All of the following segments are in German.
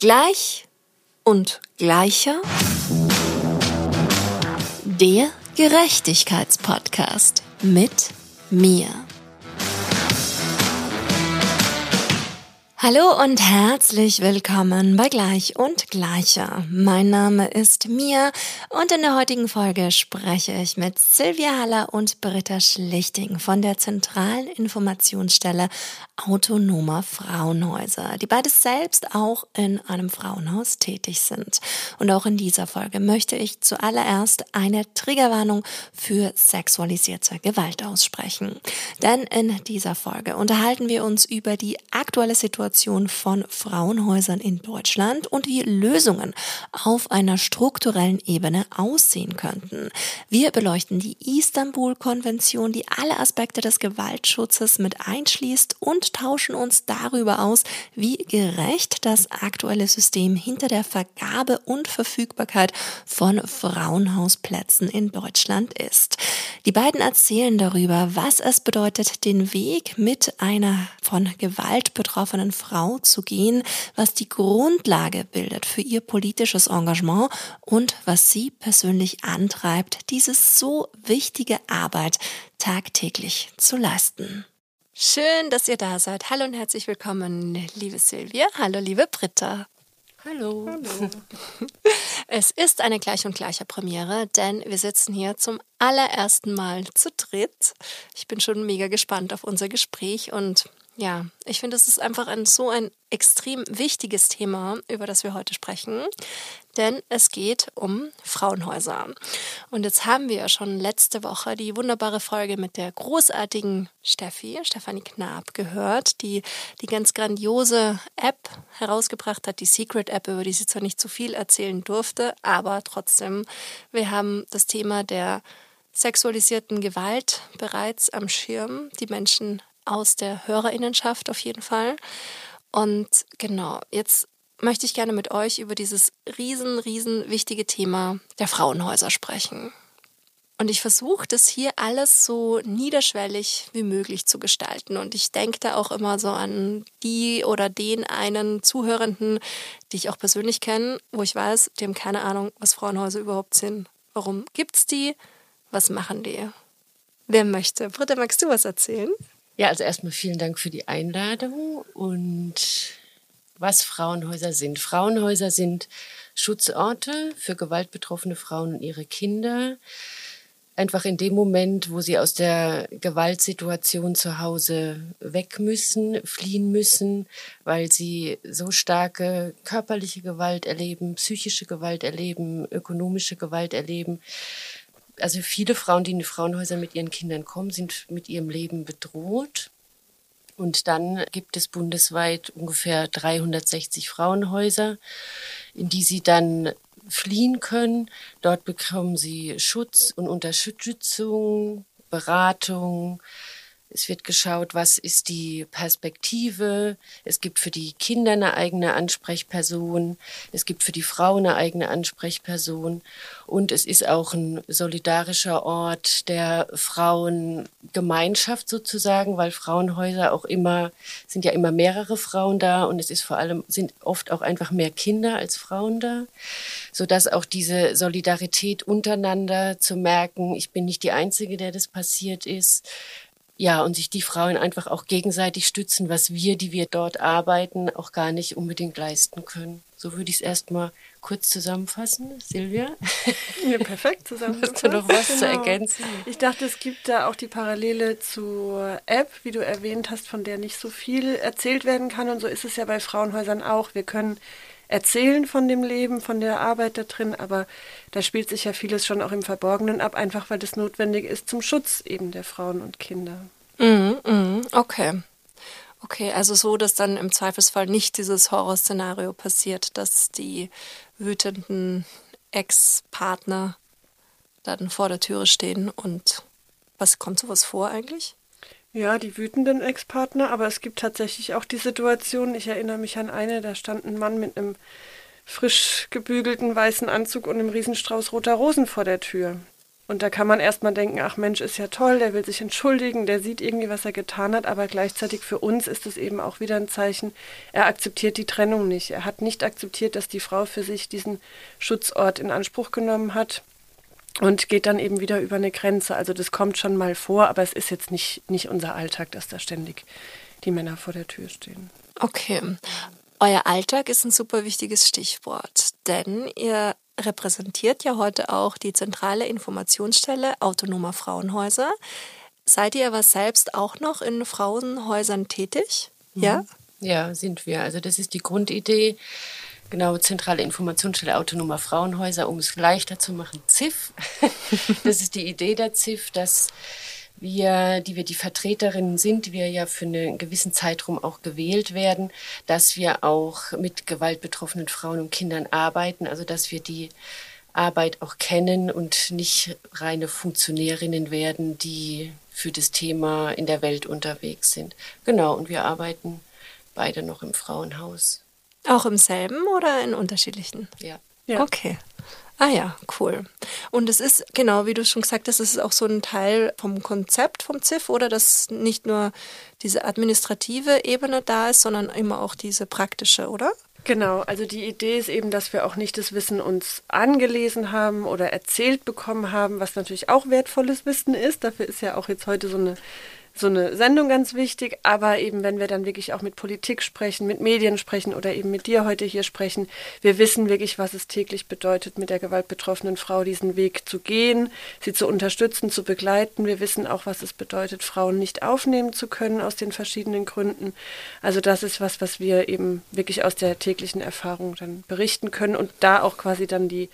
Gleich und gleicher. Der Gerechtigkeitspodcast mit mir. Hallo und herzlich willkommen bei Gleich und Gleicher. Mein Name ist Mia und in der heutigen Folge spreche ich mit Silvia Haller und Britta Schlichting von der zentralen Informationsstelle Autonomer Frauenhäuser, die beides selbst auch in einem Frauenhaus tätig sind. Und auch in dieser Folge möchte ich zuallererst eine Triggerwarnung für sexualisierte Gewalt aussprechen. Denn in dieser Folge unterhalten wir uns über die aktuelle Situation von Frauenhäusern in Deutschland und wie Lösungen auf einer strukturellen Ebene aussehen könnten. Wir beleuchten die Istanbul-Konvention, die alle Aspekte des Gewaltschutzes mit einschließt und tauschen uns darüber aus, wie gerecht das aktuelle System hinter der Vergabe und Verfügbarkeit von Frauenhausplätzen in Deutschland ist. Die beiden erzählen darüber, was es bedeutet, den Weg mit einer von Gewalt betroffenen Frau zu gehen, was die Grundlage bildet für ihr politisches Engagement und was sie persönlich antreibt, diese so wichtige Arbeit tagtäglich zu leisten. Schön, dass ihr da seid. Hallo und herzlich willkommen, liebe Silvia. Hallo, liebe Britta. Hallo. Hallo. Es ist eine gleich und gleicher Premiere, denn wir sitzen hier zum allerersten Mal zu dritt. Ich bin schon mega gespannt auf unser Gespräch und ja, ich finde, es ist einfach ein so ein extrem wichtiges Thema, über das wir heute sprechen, denn es geht um Frauenhäuser. Und jetzt haben wir ja schon letzte Woche die wunderbare Folge mit der großartigen Steffi, Stefanie Knab, gehört, die die ganz grandiose App herausgebracht hat, die Secret App, über die sie zwar nicht zu viel erzählen durfte, aber trotzdem, wir haben das Thema der sexualisierten Gewalt bereits am Schirm. Die Menschen aus der Hörerinnenschaft auf jeden Fall. Und genau, jetzt möchte ich gerne mit euch über dieses riesen, riesen wichtige Thema der Frauenhäuser sprechen. Und ich versuche das hier alles so niederschwellig wie möglich zu gestalten. Und ich denke da auch immer so an die oder den einen Zuhörenden, die ich auch persönlich kenne, wo ich weiß, die haben keine Ahnung, was Frauenhäuser überhaupt sind. Warum gibt's die? Was machen die? Wer möchte? Britta, magst du was erzählen? Ja, also erstmal vielen Dank für die Einladung und was Frauenhäuser sind. Frauenhäuser sind Schutzorte für gewaltbetroffene Frauen und ihre Kinder. Einfach in dem Moment, wo sie aus der Gewaltsituation zu Hause weg müssen, fliehen müssen, weil sie so starke körperliche Gewalt erleben, psychische Gewalt erleben, ökonomische Gewalt erleben, also viele Frauen, die in die Frauenhäuser mit ihren Kindern kommen, sind mit ihrem Leben bedroht. Und dann gibt es bundesweit ungefähr 360 Frauenhäuser, in die sie dann fliehen können. Dort bekommen sie Schutz und Unterstützung, Beratung, es wird geschaut, was ist die Perspektive. Es gibt für die Kinder eine eigene Ansprechperson. Es gibt für die Frauen eine eigene Ansprechperson. Und es ist auch ein solidarischer Ort der Frauengemeinschaft sozusagen, weil Frauenhäuser auch immer, sind ja immer mehrere Frauen da und es ist vor allem, sind oft auch einfach mehr Kinder als Frauen da. Sodass auch diese Solidarität untereinander zu merken, ich bin nicht die Einzige, der das passiert ist, ja, und sich die Frauen einfach auch gegenseitig stützen, was wir, die wir dort arbeiten, auch gar nicht unbedingt leisten können. So würde ich es erstmal kurz zusammenfassen. Silvia? Ja, perfekt zusammengefasst. Hast du noch was genau. zu ergänzen? Ich dachte, es gibt da auch die Parallele zur App, wie du erwähnt hast, von der nicht so viel erzählt werden kann. Und so ist es ja bei Frauenhäusern auch. Wir können erzählen von dem Leben, von der Arbeit da drin, aber da spielt sich ja vieles schon auch im Verborgenen ab, einfach weil das notwendig ist zum Schutz eben der Frauen und Kinder. Mhm, mhm, okay. Okay, also so, dass dann im Zweifelsfall nicht dieses Horrorszenario passiert, dass die wütenden Ex-Partner dann vor der Türe stehen und was kommt sowas vor eigentlich? Ja, die wütenden Ex-Partner, aber es gibt tatsächlich auch die Situation, ich erinnere mich an eine, da stand ein Mann mit einem frisch gebügelten weißen Anzug und einem Riesenstrauß roter Rosen vor der Tür. Und da kann man erstmal denken, ach Mensch, ist ja toll, der will sich entschuldigen, der sieht irgendwie, was er getan hat, aber gleichzeitig für uns ist es eben auch wieder ein Zeichen, er akzeptiert die Trennung nicht. Er hat nicht akzeptiert, dass die Frau für sich diesen Schutzort in Anspruch genommen hat und geht dann eben wieder über eine Grenze. Also das kommt schon mal vor, aber es ist jetzt nicht, nicht unser Alltag, dass da ständig die Männer vor der Tür stehen. Okay. Euer Alltag ist ein super wichtiges Stichwort, denn ihr repräsentiert ja heute auch die zentrale Informationsstelle autonomer Frauenhäuser. Seid ihr aber selbst auch noch in Frauenhäusern tätig? Mhm. Ja? Ja, sind wir. Also das ist die Grundidee. Genau, zentrale Informationsstelle autonomer Frauenhäuser, um es leichter zu machen, ZIF. das ist die Idee der ZIF, dass wir, die wir die Vertreterinnen sind, die wir ja für einen gewissen Zeitraum auch gewählt werden, dass wir auch mit gewaltbetroffenen Frauen und Kindern arbeiten, also dass wir die Arbeit auch kennen und nicht reine Funktionärinnen werden, die für das Thema in der Welt unterwegs sind. Genau, und wir arbeiten beide noch im Frauenhaus. Auch im selben oder in unterschiedlichen? Ja. ja. Okay. Ah ja, cool. Und es ist, genau, wie du schon gesagt hast, es ist auch so ein Teil vom Konzept vom ZIF, oder dass nicht nur diese administrative Ebene da ist, sondern immer auch diese praktische, oder? Genau, also die Idee ist eben, dass wir auch nicht das Wissen uns angelesen haben oder erzählt bekommen haben, was natürlich auch wertvolles Wissen ist. Dafür ist ja auch jetzt heute so eine so eine Sendung ganz wichtig, aber eben wenn wir dann wirklich auch mit Politik sprechen, mit Medien sprechen oder eben mit dir heute hier sprechen, wir wissen wirklich, was es täglich bedeutet, mit der gewaltbetroffenen Frau diesen Weg zu gehen, sie zu unterstützen, zu begleiten. Wir wissen auch, was es bedeutet, Frauen nicht aufnehmen zu können aus den verschiedenen Gründen. Also das ist was, was wir eben wirklich aus der täglichen Erfahrung dann berichten können und da auch quasi dann die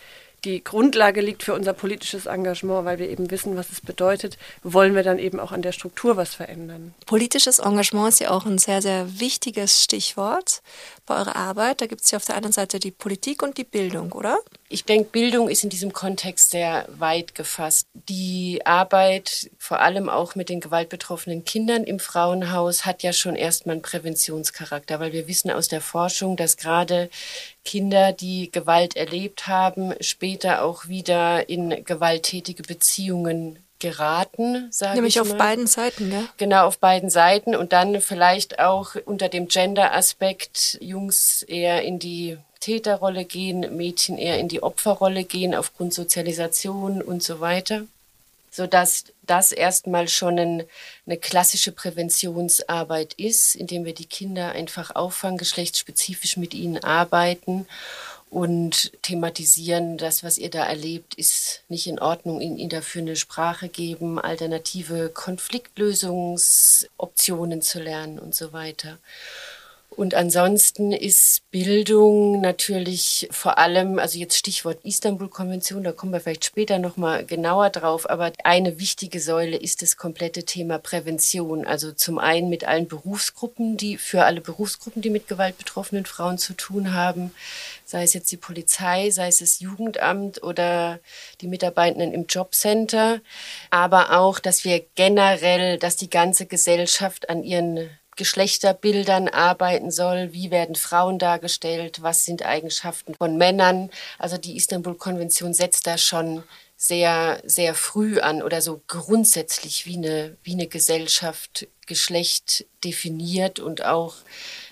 die Grundlage liegt für unser politisches Engagement, weil wir eben wissen, was es bedeutet, wollen wir dann eben auch an der Struktur was verändern. Politisches Engagement ist ja auch ein sehr, sehr wichtiges Stichwort bei eurer Arbeit. Da gibt es ja auf der einen Seite die Politik und die Bildung, oder? Ich denke, Bildung ist in diesem Kontext sehr weit gefasst. Die Arbeit, vor allem auch mit den gewaltbetroffenen Kindern im Frauenhaus, hat ja schon erstmal einen Präventionscharakter, weil wir wissen aus der Forschung, dass gerade Kinder, die Gewalt erlebt haben, später auch wieder in gewalttätige Beziehungen geraten, sage Nämlich auf beiden Seiten, ja? Genau, auf beiden Seiten und dann vielleicht auch unter dem Gender-Aspekt Jungs eher in die Täterrolle gehen, Mädchen eher in die Opferrolle gehen aufgrund Sozialisation und so weiter, sodass das erstmal schon ein, eine klassische Präventionsarbeit ist, indem wir die Kinder einfach auffangen, geschlechtsspezifisch mit ihnen arbeiten und thematisieren, das, was ihr da erlebt, ist nicht in Ordnung, ihnen dafür eine Sprache geben, alternative Konfliktlösungsoptionen zu lernen und so weiter. Und ansonsten ist Bildung natürlich vor allem, also jetzt Stichwort Istanbul-Konvention, da kommen wir vielleicht später nochmal genauer drauf, aber eine wichtige Säule ist das komplette Thema Prävention. Also zum einen mit allen Berufsgruppen, die für alle Berufsgruppen, die mit gewaltbetroffenen Frauen zu tun haben, sei es jetzt die Polizei, sei es das Jugendamt oder die Mitarbeitenden im Jobcenter, aber auch, dass wir generell, dass die ganze Gesellschaft an ihren Geschlechterbildern arbeiten soll, wie werden Frauen dargestellt, was sind Eigenschaften von Männern. Also die Istanbul-Konvention setzt da schon sehr, sehr früh an oder so grundsätzlich wie eine, wie eine Gesellschaft Geschlecht definiert und auch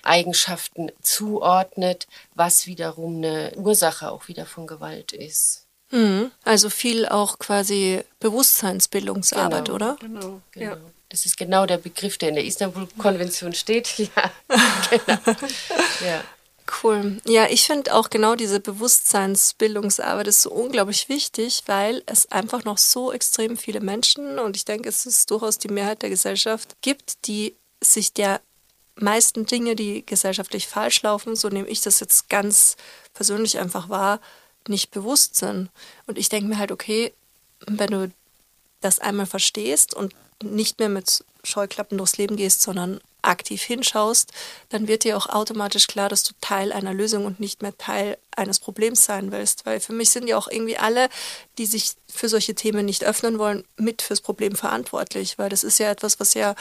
Eigenschaften zuordnet, was wiederum eine Ursache auch wieder von Gewalt ist. Mhm. Also viel auch quasi Bewusstseinsbildungsarbeit, genau, oder? Genau, genau. Ja. Das ist genau der Begriff, der in der Istanbul-Konvention steht. Ja, genau. Ja. Cool. Ja, ich finde auch genau diese Bewusstseinsbildungsarbeit ist so unglaublich wichtig, weil es einfach noch so extrem viele Menschen und ich denke, es ist durchaus die Mehrheit der Gesellschaft gibt, die sich der meisten Dinge, die gesellschaftlich falsch laufen, so nehme ich das jetzt ganz persönlich einfach wahr, nicht bewusst sind. Und ich denke mir halt, okay, wenn du das einmal verstehst und nicht mehr mit Scheuklappen durchs Leben gehst, sondern aktiv hinschaust, dann wird dir auch automatisch klar, dass du Teil einer Lösung und nicht mehr Teil eines Problems sein willst. Weil für mich sind ja auch irgendwie alle, die sich für solche Themen nicht öffnen wollen, mit fürs Problem verantwortlich. Weil das ist ja etwas, was ja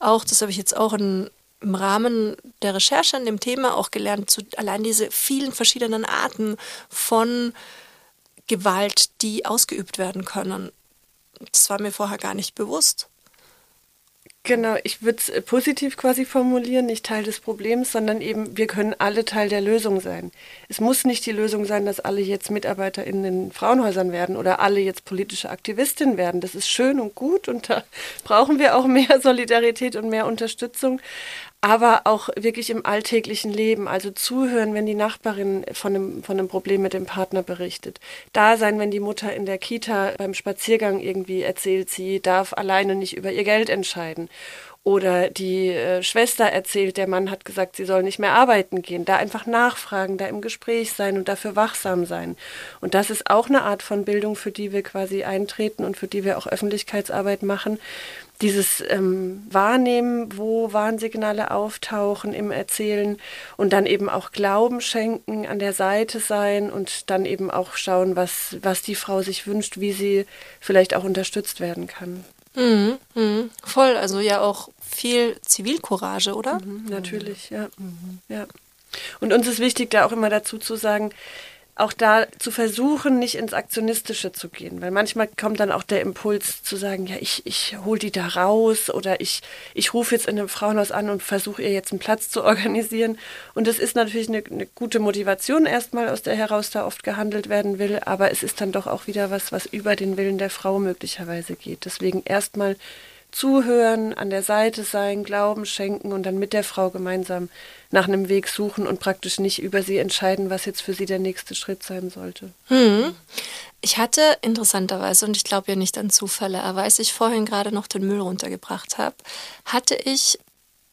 auch, das habe ich jetzt auch in, im Rahmen der Recherche an dem Thema auch gelernt, zu allein diese vielen verschiedenen Arten von Gewalt, die ausgeübt werden können das war mir vorher gar nicht bewusst. Genau, ich würde es äh, positiv quasi formulieren, nicht Teil des Problems, sondern eben, wir können alle Teil der Lösung sein. Es muss nicht die Lösung sein, dass alle jetzt Mitarbeiter in den Frauenhäusern werden oder alle jetzt politische Aktivistinnen werden. Das ist schön und gut und da brauchen wir auch mehr Solidarität und mehr Unterstützung aber auch wirklich im alltäglichen Leben. Also zuhören, wenn die Nachbarin von einem, von einem Problem mit dem Partner berichtet. Da sein, wenn die Mutter in der Kita beim Spaziergang irgendwie erzählt, sie darf alleine nicht über ihr Geld entscheiden. Oder die äh, Schwester erzählt, der Mann hat gesagt, sie soll nicht mehr arbeiten gehen. Da einfach nachfragen, da im Gespräch sein und dafür wachsam sein. Und das ist auch eine Art von Bildung, für die wir quasi eintreten und für die wir auch Öffentlichkeitsarbeit machen, dieses ähm, Wahrnehmen, wo Warnsignale auftauchen im Erzählen und dann eben auch Glauben schenken, an der Seite sein und dann eben auch schauen, was, was die Frau sich wünscht, wie sie vielleicht auch unterstützt werden kann. Mhm, mh. Voll, also ja auch viel Zivilcourage, oder? Mhm, natürlich, ja. Mhm. ja. Und uns ist wichtig, da auch immer dazu zu sagen, auch da zu versuchen, nicht ins Aktionistische zu gehen. Weil manchmal kommt dann auch der Impuls zu sagen, ja, ich, ich hole die da raus oder ich, ich rufe jetzt in einem Frauenhaus an und versuche ihr jetzt einen Platz zu organisieren. Und das ist natürlich eine, eine gute Motivation erstmal, aus der heraus da oft gehandelt werden will. Aber es ist dann doch auch wieder was, was über den Willen der Frau möglicherweise geht. Deswegen erstmal zuhören, an der Seite sein, Glauben schenken und dann mit der Frau gemeinsam nach einem Weg suchen und praktisch nicht über sie entscheiden, was jetzt für sie der nächste Schritt sein sollte. Hm. Ich hatte interessanterweise, und ich glaube ja nicht an Zufälle, aber als ich vorhin gerade noch den Müll runtergebracht habe, hatte ich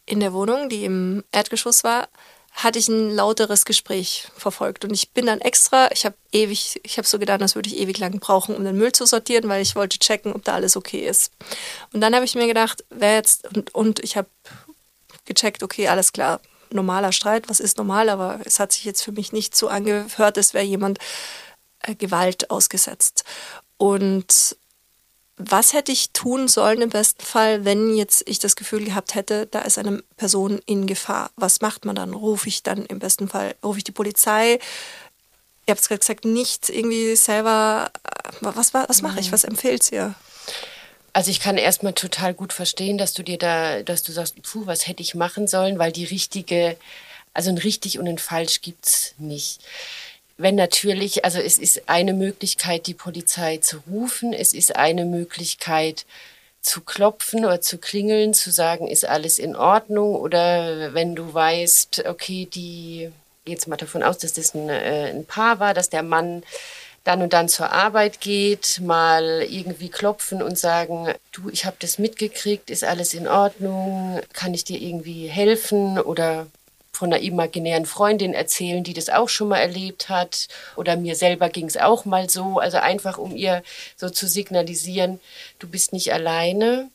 in der Wohnung, die im Erdgeschoss war, hatte ich ein lauteres Gespräch verfolgt. Und ich bin dann extra, ich habe ewig, ich habe so gedacht, das würde ich ewig lang brauchen, um den Müll zu sortieren, weil ich wollte checken, ob da alles okay ist. Und dann habe ich mir gedacht, wer jetzt, und, und ich habe gecheckt, okay, alles klar, normaler Streit, was ist normal, aber es hat sich jetzt für mich nicht so angehört, als wäre jemand äh, Gewalt ausgesetzt. Und was hätte ich tun sollen im besten Fall, wenn jetzt ich das Gefühl gehabt hätte, da ist eine Person in Gefahr? Was macht man dann? Rufe ich dann im besten Fall, rufe ich die Polizei? Ihr habt es gerade gesagt, nicht irgendwie selber, äh, was, was mache ich? Mhm. Was empfehlt ihr? Also ich kann erstmal total gut verstehen, dass du dir da, dass du sagst, puh, was hätte ich machen sollen, weil die richtige, also ein richtig und ein falsch gibt's nicht. Wenn natürlich, also es ist eine Möglichkeit, die Polizei zu rufen, es ist eine Möglichkeit, zu klopfen oder zu klingeln, zu sagen, ist alles in Ordnung? Oder wenn du weißt, okay, die, jetzt mal davon aus, dass das ein, äh, ein Paar war, dass der Mann dann und dann zur Arbeit geht, mal irgendwie klopfen und sagen, du, ich habe das mitgekriegt, ist alles in Ordnung, kann ich dir irgendwie helfen? Oder von einer imaginären Freundin erzählen, die das auch schon mal erlebt hat. Oder mir selber ging es auch mal so. Also einfach, um ihr so zu signalisieren, du bist nicht alleine.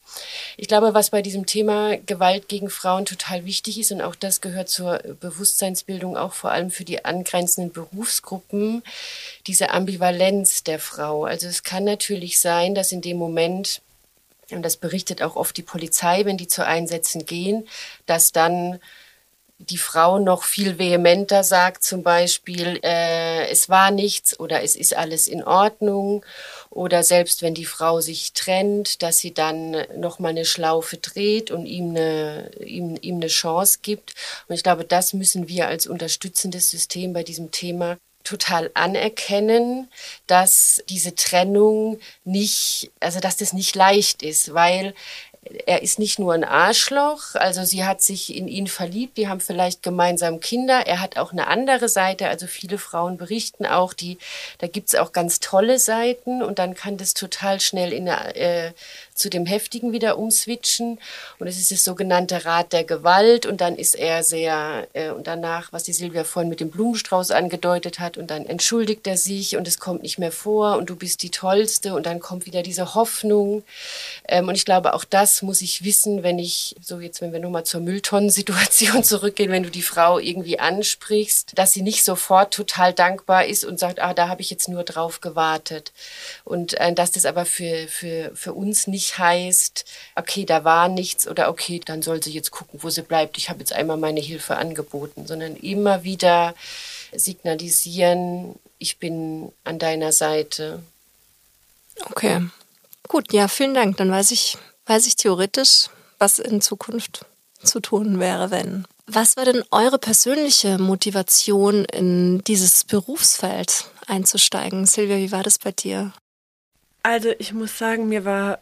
Ich glaube, was bei diesem Thema Gewalt gegen Frauen total wichtig ist, und auch das gehört zur Bewusstseinsbildung auch vor allem für die angrenzenden Berufsgruppen, diese Ambivalenz der Frau. Also es kann natürlich sein, dass in dem Moment, und das berichtet auch oft die Polizei, wenn die zu Einsätzen gehen, dass dann die Frau noch viel vehementer sagt, zum Beispiel, äh, es war nichts oder es ist alles in Ordnung. Oder selbst wenn die Frau sich trennt, dass sie dann noch mal eine Schlaufe dreht und ihm eine, ihm, ihm eine Chance gibt. Und ich glaube, das müssen wir als unterstützendes System bei diesem Thema total anerkennen, dass diese Trennung nicht, also dass das nicht leicht ist, weil er ist nicht nur ein Arschloch, also sie hat sich in ihn verliebt, die haben vielleicht gemeinsam Kinder. Er hat auch eine andere Seite, also viele Frauen berichten auch, die, da gibt's auch ganz tolle Seiten und dann kann das total schnell in eine, äh, zu dem Heftigen wieder umswitchen. Und es ist das sogenannte Rad der Gewalt. Und dann ist er sehr, äh, und danach, was die Silvia vorhin mit dem Blumenstrauß angedeutet hat, und dann entschuldigt er sich und es kommt nicht mehr vor und du bist die Tollste. Und dann kommt wieder diese Hoffnung. Ähm, und ich glaube, auch das muss ich wissen, wenn ich, so jetzt, wenn wir nochmal zur Mülltonnensituation zurückgehen, wenn du die Frau irgendwie ansprichst, dass sie nicht sofort total dankbar ist und sagt, ah, da habe ich jetzt nur drauf gewartet. Und äh, dass das aber für, für, für uns nicht heißt, okay, da war nichts oder okay, dann soll sie jetzt gucken, wo sie bleibt. Ich habe jetzt einmal meine Hilfe angeboten, sondern immer wieder signalisieren, ich bin an deiner Seite. Okay. Gut, ja, vielen Dank. Dann weiß ich, weiß ich theoretisch, was in Zukunft zu tun wäre, wenn. Was war denn eure persönliche Motivation, in dieses Berufsfeld einzusteigen? Silvia, wie war das bei dir? Also ich muss sagen, mir war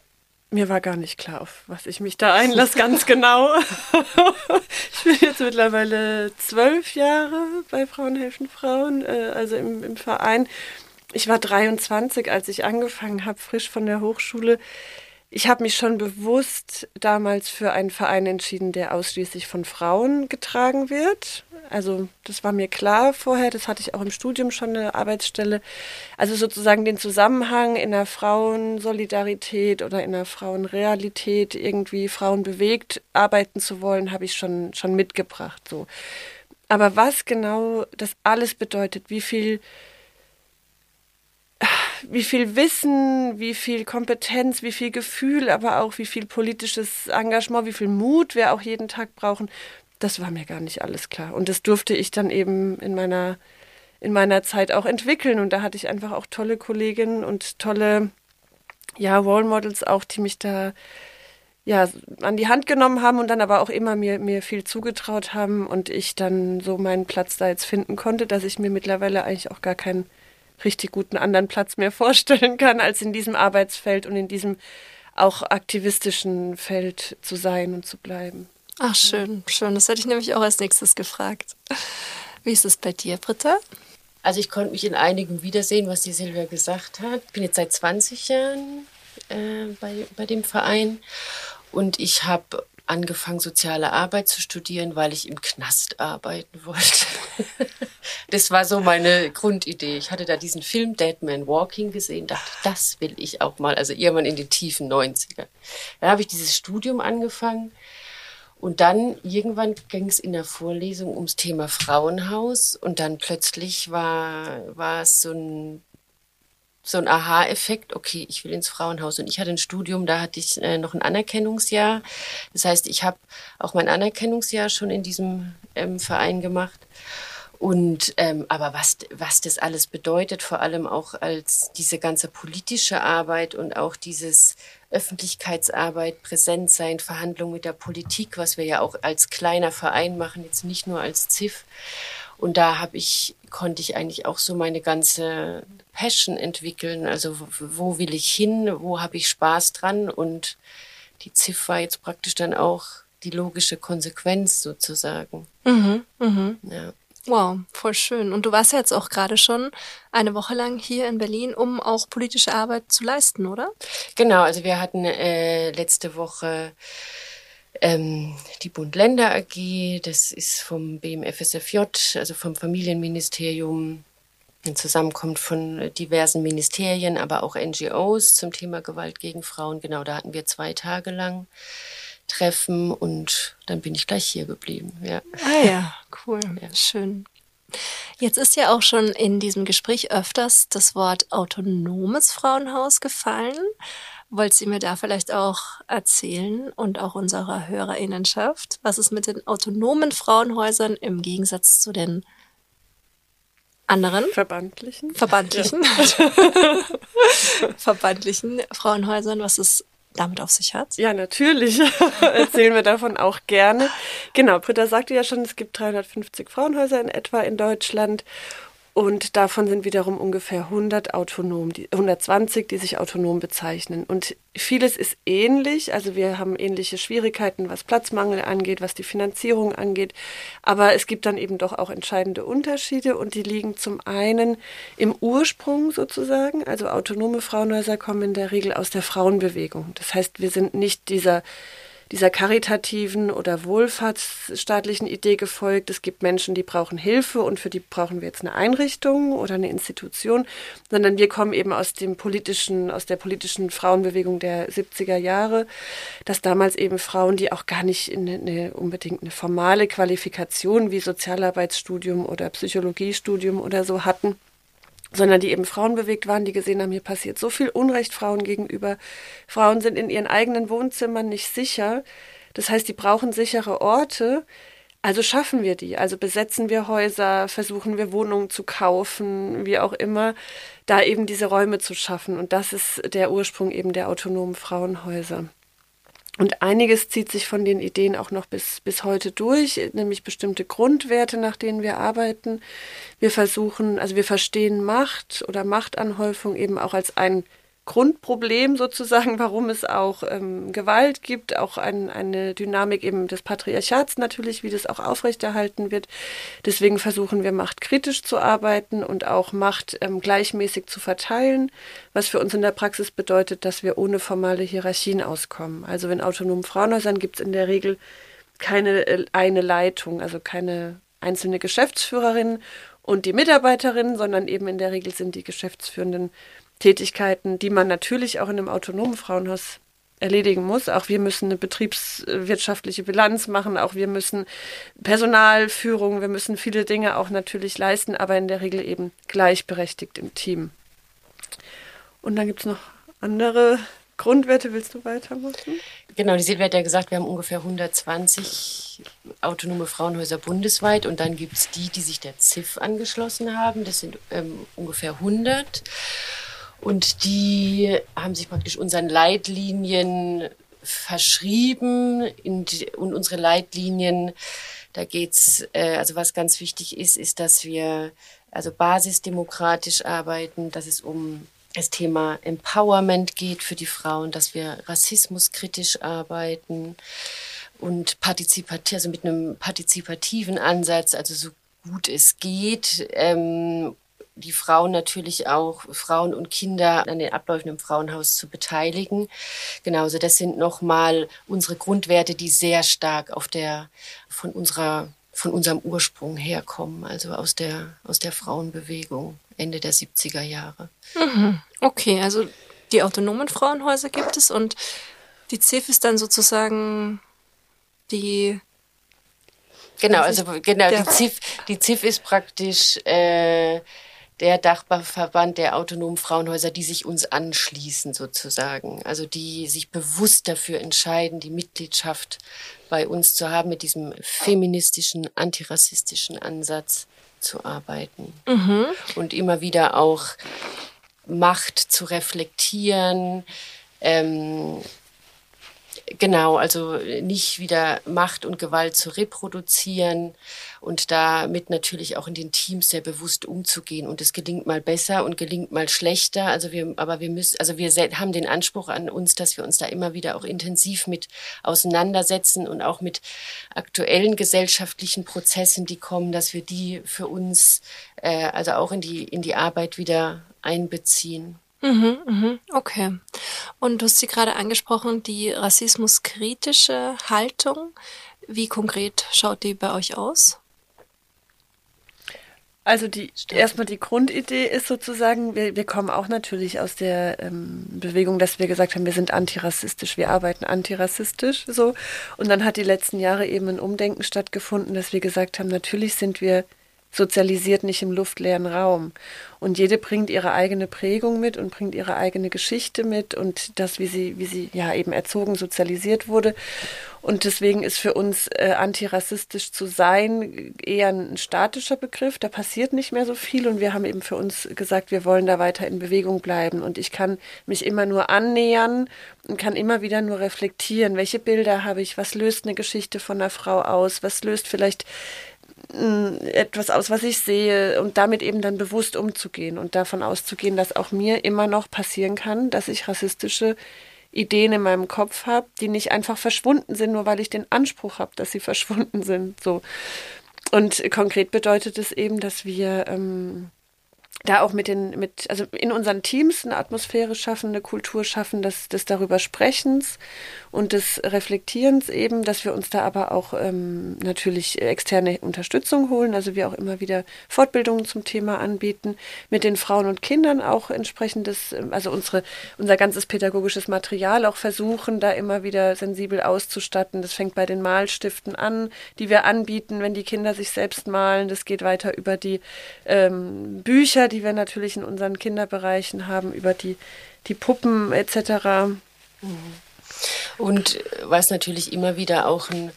mir war gar nicht klar, auf was ich mich da einlasse, ganz genau. ich bin jetzt mittlerweile zwölf Jahre bei Frauen helfen Frauen, äh, also im, im Verein. Ich war 23, als ich angefangen habe, frisch von der Hochschule ich habe mich schon bewusst damals für einen Verein entschieden, der ausschließlich von Frauen getragen wird. Also das war mir klar vorher, das hatte ich auch im Studium schon eine Arbeitsstelle. Also sozusagen den Zusammenhang in der Frauensolidarität oder in der Frauenrealität, irgendwie Frauen bewegt arbeiten zu wollen, habe ich schon, schon mitgebracht. So. Aber was genau das alles bedeutet, wie viel wie viel Wissen, wie viel Kompetenz, wie viel Gefühl, aber auch wie viel politisches Engagement, wie viel Mut wir auch jeden Tag brauchen, das war mir gar nicht alles klar. Und das durfte ich dann eben in meiner, in meiner Zeit auch entwickeln. Und da hatte ich einfach auch tolle Kolleginnen und tolle, ja, Role Models auch, die mich da ja, an die Hand genommen haben und dann aber auch immer mir, mir viel zugetraut haben und ich dann so meinen Platz da jetzt finden konnte, dass ich mir mittlerweile eigentlich auch gar keinen richtig guten anderen Platz mehr vorstellen kann, als in diesem Arbeitsfeld und in diesem auch aktivistischen Feld zu sein und zu bleiben. Ach, schön, schön. Das hätte ich nämlich auch als nächstes gefragt. Wie ist es bei dir, Britta? Also ich konnte mich in einigen wiedersehen, was die Silvia gesagt hat. Ich bin jetzt seit 20 Jahren äh, bei, bei dem Verein und ich habe angefangen, soziale Arbeit zu studieren, weil ich im Knast arbeiten wollte. das war so meine Grundidee. Ich hatte da diesen Film Dead Man Walking gesehen, dachte, das will ich auch mal, also irgendwann in den tiefen 90er. Dann habe ich dieses Studium angefangen und dann irgendwann ging es in der Vorlesung ums Thema Frauenhaus und dann plötzlich war, war es so ein so ein Aha-Effekt, okay, ich will ins Frauenhaus. Und ich hatte ein Studium, da hatte ich äh, noch ein Anerkennungsjahr. Das heißt, ich habe auch mein Anerkennungsjahr schon in diesem ähm, Verein gemacht. Und ähm, aber was, was das alles bedeutet, vor allem auch als diese ganze politische Arbeit und auch dieses Öffentlichkeitsarbeit, präsent sein, Verhandlungen mit der Politik, was wir ja auch als kleiner Verein machen, jetzt nicht nur als ZIF. Und da habe ich, konnte ich eigentlich auch so meine ganze Passion entwickeln. Also wo will ich hin, wo habe ich Spaß dran und die ZIF war jetzt praktisch dann auch die logische Konsequenz sozusagen. Mhm, mhm. Ja. Wow, voll schön. Und du warst ja jetzt auch gerade schon eine Woche lang hier in Berlin, um auch politische Arbeit zu leisten, oder? Genau, also wir hatten äh, letzte Woche ähm, die Bund-Länder AG, das ist vom BMFSFJ, also vom Familienministerium, ein Zusammenkommt von diversen Ministerien, aber auch NGOs zum Thema Gewalt gegen Frauen. Genau, da hatten wir zwei Tage lang Treffen und dann bin ich gleich hier geblieben. Ja. Ah ja, cool, ja. schön. Jetzt ist ja auch schon in diesem Gespräch öfters das Wort autonomes Frauenhaus gefallen. Wollt Sie mir da vielleicht auch erzählen und auch unserer Hörerinnenschaft, was es mit den autonomen Frauenhäusern im Gegensatz zu den anderen verbandlichen verbandlichen ja. verbandlichen Frauenhäusern, was es damit auf sich hat? Ja, natürlich. Erzählen wir davon auch gerne. Genau, Britta sagte ja schon, es gibt 350 Frauenhäuser in etwa in Deutschland und davon sind wiederum ungefähr 100 autonom, die, 120, die sich autonom bezeichnen. Und vieles ist ähnlich. Also wir haben ähnliche Schwierigkeiten, was Platzmangel angeht, was die Finanzierung angeht. Aber es gibt dann eben doch auch entscheidende Unterschiede. Und die liegen zum einen im Ursprung sozusagen. Also autonome Frauenhäuser kommen in der Regel aus der Frauenbewegung. Das heißt, wir sind nicht dieser dieser karitativen oder wohlfahrtsstaatlichen Idee gefolgt. Es gibt Menschen, die brauchen Hilfe und für die brauchen wir jetzt eine Einrichtung oder eine Institution, sondern wir kommen eben aus dem politischen, aus der politischen Frauenbewegung der 70er Jahre, dass damals eben Frauen, die auch gar nicht eine, eine, unbedingt eine formale Qualifikation wie Sozialarbeitsstudium oder Psychologiestudium oder so hatten, sondern die eben frauenbewegt waren, die gesehen haben, hier passiert so viel Unrecht Frauen gegenüber. Frauen sind in ihren eigenen Wohnzimmern nicht sicher. Das heißt, die brauchen sichere Orte, Also schaffen wir die, also besetzen wir Häuser, versuchen wir Wohnungen zu kaufen, wie auch immer, da eben diese Räume zu schaffen. Und das ist der Ursprung eben der autonomen Frauenhäuser. Und einiges zieht sich von den Ideen auch noch bis, bis heute durch, nämlich bestimmte Grundwerte, nach denen wir arbeiten. Wir versuchen, also wir verstehen Macht oder Machtanhäufung eben auch als ein Grundproblem sozusagen, warum es auch ähm, Gewalt gibt, auch ein, eine Dynamik eben des Patriarchats natürlich, wie das auch aufrechterhalten wird. Deswegen versuchen wir Macht kritisch zu arbeiten und auch Macht ähm, gleichmäßig zu verteilen, was für uns in der Praxis bedeutet, dass wir ohne formale Hierarchien auskommen. Also in autonomen Frauenhäusern gibt es in der Regel keine äh, eine Leitung, also keine einzelne Geschäftsführerin und die Mitarbeiterin, sondern eben in der Regel sind die Geschäftsführenden Tätigkeiten, die man natürlich auch in einem autonomen Frauenhaus erledigen muss. Auch wir müssen eine betriebswirtschaftliche Bilanz machen, auch wir müssen Personalführung, wir müssen viele Dinge auch natürlich leisten, aber in der Regel eben gleichberechtigt im Team. Und dann gibt es noch andere Grundwerte. Willst du weitermachen? Genau, die Silvia hat ja gesagt, wir haben ungefähr 120 autonome Frauenhäuser bundesweit und dann gibt es die, die sich der ZIF angeschlossen haben. Das sind ähm, ungefähr 100. Und die haben sich praktisch unseren Leitlinien verschrieben. Und unsere Leitlinien, da geht's, äh, also was ganz wichtig ist, ist, dass wir also basisdemokratisch arbeiten, dass es um das Thema Empowerment geht für die Frauen, dass wir rassismuskritisch arbeiten und partizipativ, also mit einem partizipativen Ansatz, also so gut es geht, ähm, die Frauen natürlich auch, Frauen und Kinder an den Abläufen im Frauenhaus zu beteiligen. Genauso, das sind nochmal unsere Grundwerte, die sehr stark auf der, von unserer, von unserem Ursprung herkommen, also aus der, aus der Frauenbewegung Ende der 70er Jahre. Mhm. Okay, also die autonomen Frauenhäuser gibt es und die CIF ist dann sozusagen die Genau, also genau, die ZIF, die ZIF ist praktisch äh, der Dachverband der autonomen Frauenhäuser, die sich uns anschließen sozusagen. Also die sich bewusst dafür entscheiden, die Mitgliedschaft bei uns zu haben, mit diesem feministischen, antirassistischen Ansatz zu arbeiten. Mhm. Und immer wieder auch Macht zu reflektieren, ähm, Genau, also nicht wieder Macht und Gewalt zu reproduzieren und damit natürlich auch in den Teams sehr bewusst umzugehen. Und es gelingt mal besser und gelingt mal schlechter. Also wir, aber wir müssen, also wir haben den Anspruch an uns, dass wir uns da immer wieder auch intensiv mit auseinandersetzen und auch mit aktuellen gesellschaftlichen Prozessen, die kommen, dass wir die für uns, äh, also auch in die, in die Arbeit wieder einbeziehen. Mhm, mhm, okay. Und du hast sie gerade angesprochen, die rassismuskritische Haltung. Wie konkret schaut die bei euch aus? Also die erstmal die Grundidee ist sozusagen, wir, wir kommen auch natürlich aus der ähm, Bewegung, dass wir gesagt haben, wir sind antirassistisch, wir arbeiten antirassistisch so. Und dann hat die letzten Jahre eben ein Umdenken stattgefunden, dass wir gesagt haben, natürlich sind wir sozialisiert nicht im luftleeren Raum. Und jede bringt ihre eigene Prägung mit und bringt ihre eigene Geschichte mit und das, wie sie, wie sie ja eben erzogen, sozialisiert wurde. Und deswegen ist für uns äh, antirassistisch zu sein eher ein statischer Begriff. Da passiert nicht mehr so viel und wir haben eben für uns gesagt, wir wollen da weiter in Bewegung bleiben. Und ich kann mich immer nur annähern und kann immer wieder nur reflektieren, welche Bilder habe ich, was löst eine Geschichte von einer Frau aus, was löst vielleicht etwas aus, was ich sehe und damit eben dann bewusst umzugehen und davon auszugehen, dass auch mir immer noch passieren kann, dass ich rassistische Ideen in meinem Kopf habe, die nicht einfach verschwunden sind, nur weil ich den Anspruch habe, dass sie verschwunden sind. So. Und konkret bedeutet es eben, dass wir ähm, da auch mit den, mit, also in unseren Teams eine Atmosphäre schaffen, eine Kultur schaffen, des, des darüber Sprechens und des Reflektierens eben, dass wir uns da aber auch ähm, natürlich externe Unterstützung holen, also wir auch immer wieder Fortbildungen zum Thema anbieten, mit den Frauen und Kindern auch entsprechendes, ähm, also unsere, unser ganzes pädagogisches Material auch versuchen, da immer wieder sensibel auszustatten. Das fängt bei den Malstiften an, die wir anbieten, wenn die Kinder sich selbst malen. Das geht weiter über die ähm, Bücher, die wir natürlich in unseren Kinderbereichen haben, über die, die Puppen etc. Und was natürlich immer wieder auch ein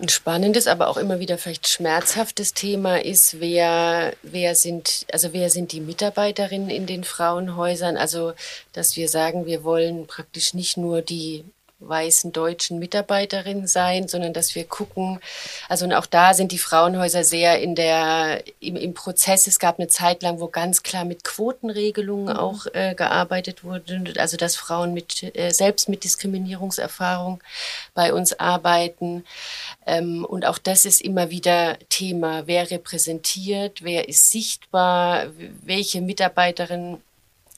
ein spannendes, aber auch immer wieder vielleicht schmerzhaftes Thema ist, wer, wer sind, also wer sind die Mitarbeiterinnen in den Frauenhäusern? Also, dass wir sagen, wir wollen praktisch nicht nur die weißen deutschen Mitarbeiterin sein, sondern dass wir gucken, also und auch da sind die Frauenhäuser sehr in der im, im Prozess. Es gab eine Zeit lang, wo ganz klar mit Quotenregelungen mhm. auch äh, gearbeitet wurde, also dass Frauen mit äh, selbst mit Diskriminierungserfahrung bei uns arbeiten. Ähm, und auch das ist immer wieder Thema. Wer repräsentiert, wer ist sichtbar, welche Mitarbeiterin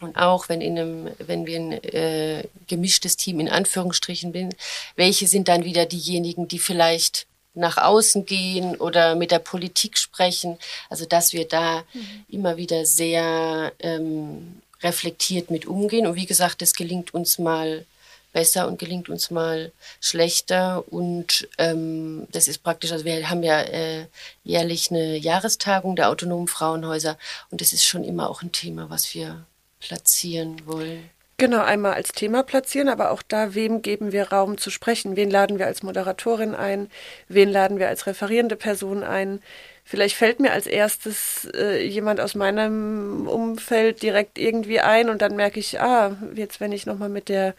und auch wenn, in einem, wenn wir ein äh, gemischtes Team in Anführungsstrichen bin, welche sind dann wieder diejenigen, die vielleicht nach außen gehen oder mit der Politik sprechen. Also dass wir da mhm. immer wieder sehr ähm, reflektiert mit umgehen. Und wie gesagt, das gelingt uns mal besser und gelingt uns mal schlechter. Und ähm, das ist praktisch, also wir haben ja äh, jährlich eine Jahrestagung der autonomen Frauenhäuser und das ist schon immer auch ein Thema, was wir platzieren wollen. Genau, einmal als Thema platzieren, aber auch da, wem geben wir Raum zu sprechen? Wen laden wir als Moderatorin ein? Wen laden wir als referierende Person ein? Vielleicht fällt mir als erstes äh, jemand aus meinem Umfeld direkt irgendwie ein und dann merke ich, ah, jetzt wenn ich nochmal mit der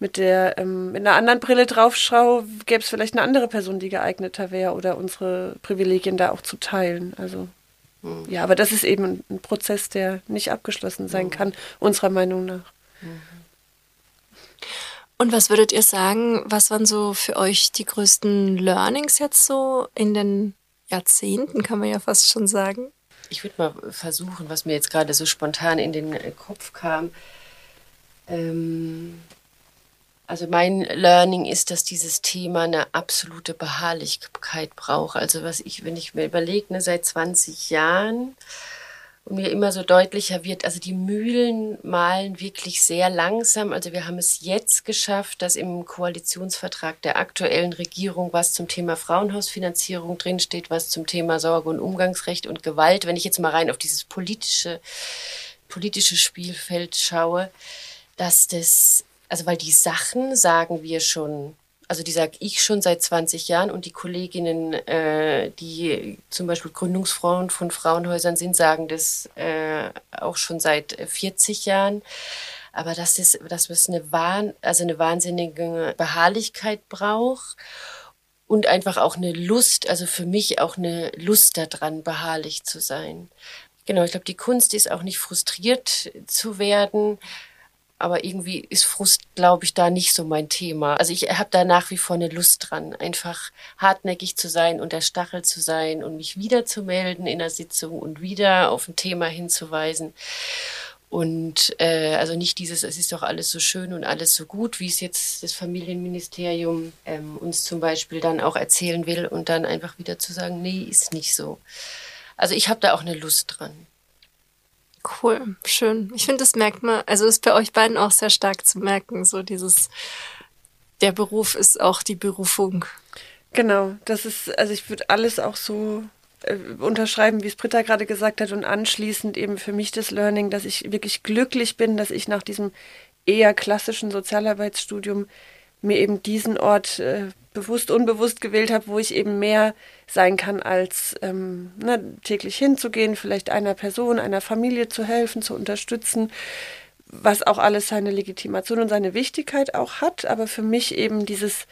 mit der ähm, mit einer anderen Brille drauf schaue, gäbe es vielleicht eine andere Person, die geeigneter wäre oder unsere Privilegien da auch zu teilen. Also ja, aber das ist eben ein Prozess, der nicht abgeschlossen sein kann, unserer Meinung nach. Und was würdet ihr sagen, was waren so für euch die größten Learnings jetzt so in den Jahrzehnten, kann man ja fast schon sagen? Ich würde mal versuchen, was mir jetzt gerade so spontan in den Kopf kam. Ähm, also mein Learning ist, dass dieses Thema eine absolute Beharrlichkeit braucht. Also was ich, wenn ich mir überlege, ne, seit 20 Jahren und mir immer so deutlicher wird, also die Mühlen malen wirklich sehr langsam. Also wir haben es jetzt geschafft, dass im Koalitionsvertrag der aktuellen Regierung was zum Thema Frauenhausfinanzierung drinsteht, was zum Thema Sorge- und Umgangsrecht und Gewalt. Wenn ich jetzt mal rein auf dieses politische, politische Spielfeld schaue, dass das also weil die Sachen sagen wir schon, also die sage ich schon seit 20 Jahren und die Kolleginnen, äh, die zum Beispiel Gründungsfrauen von Frauenhäusern sind, sagen das äh, auch schon seit 40 Jahren. Aber das, dass es eine, Wahn, also eine wahnsinnige Beharrlichkeit braucht und einfach auch eine Lust, also für mich auch eine Lust daran, beharrlich zu sein. Genau, ich glaube, die Kunst ist auch nicht frustriert zu werden, aber irgendwie ist Frust, glaube ich, da nicht so mein Thema. Also ich habe da nach wie vor eine Lust dran, einfach hartnäckig zu sein und der Stachel zu sein und mich wieder zu melden in der Sitzung und wieder auf ein Thema hinzuweisen. Und äh, also nicht dieses, es ist doch alles so schön und alles so gut, wie es jetzt das Familienministerium ähm, uns zum Beispiel dann auch erzählen will und dann einfach wieder zu sagen, nee, ist nicht so. Also ich habe da auch eine Lust dran. Cool, schön. Ich finde, das merkt man, also ist bei euch beiden auch sehr stark zu merken, so dieses, der Beruf ist auch die Berufung. Genau, das ist, also ich würde alles auch so äh, unterschreiben, wie es Britta gerade gesagt hat und anschließend eben für mich das Learning, dass ich wirklich glücklich bin, dass ich nach diesem eher klassischen Sozialarbeitsstudium mir eben diesen Ort äh, bewusst, unbewusst gewählt habe, wo ich eben mehr sein kann, als ähm, ne, täglich hinzugehen, vielleicht einer Person, einer Familie zu helfen, zu unterstützen, was auch alles seine Legitimation und seine Wichtigkeit auch hat, aber für mich eben dieses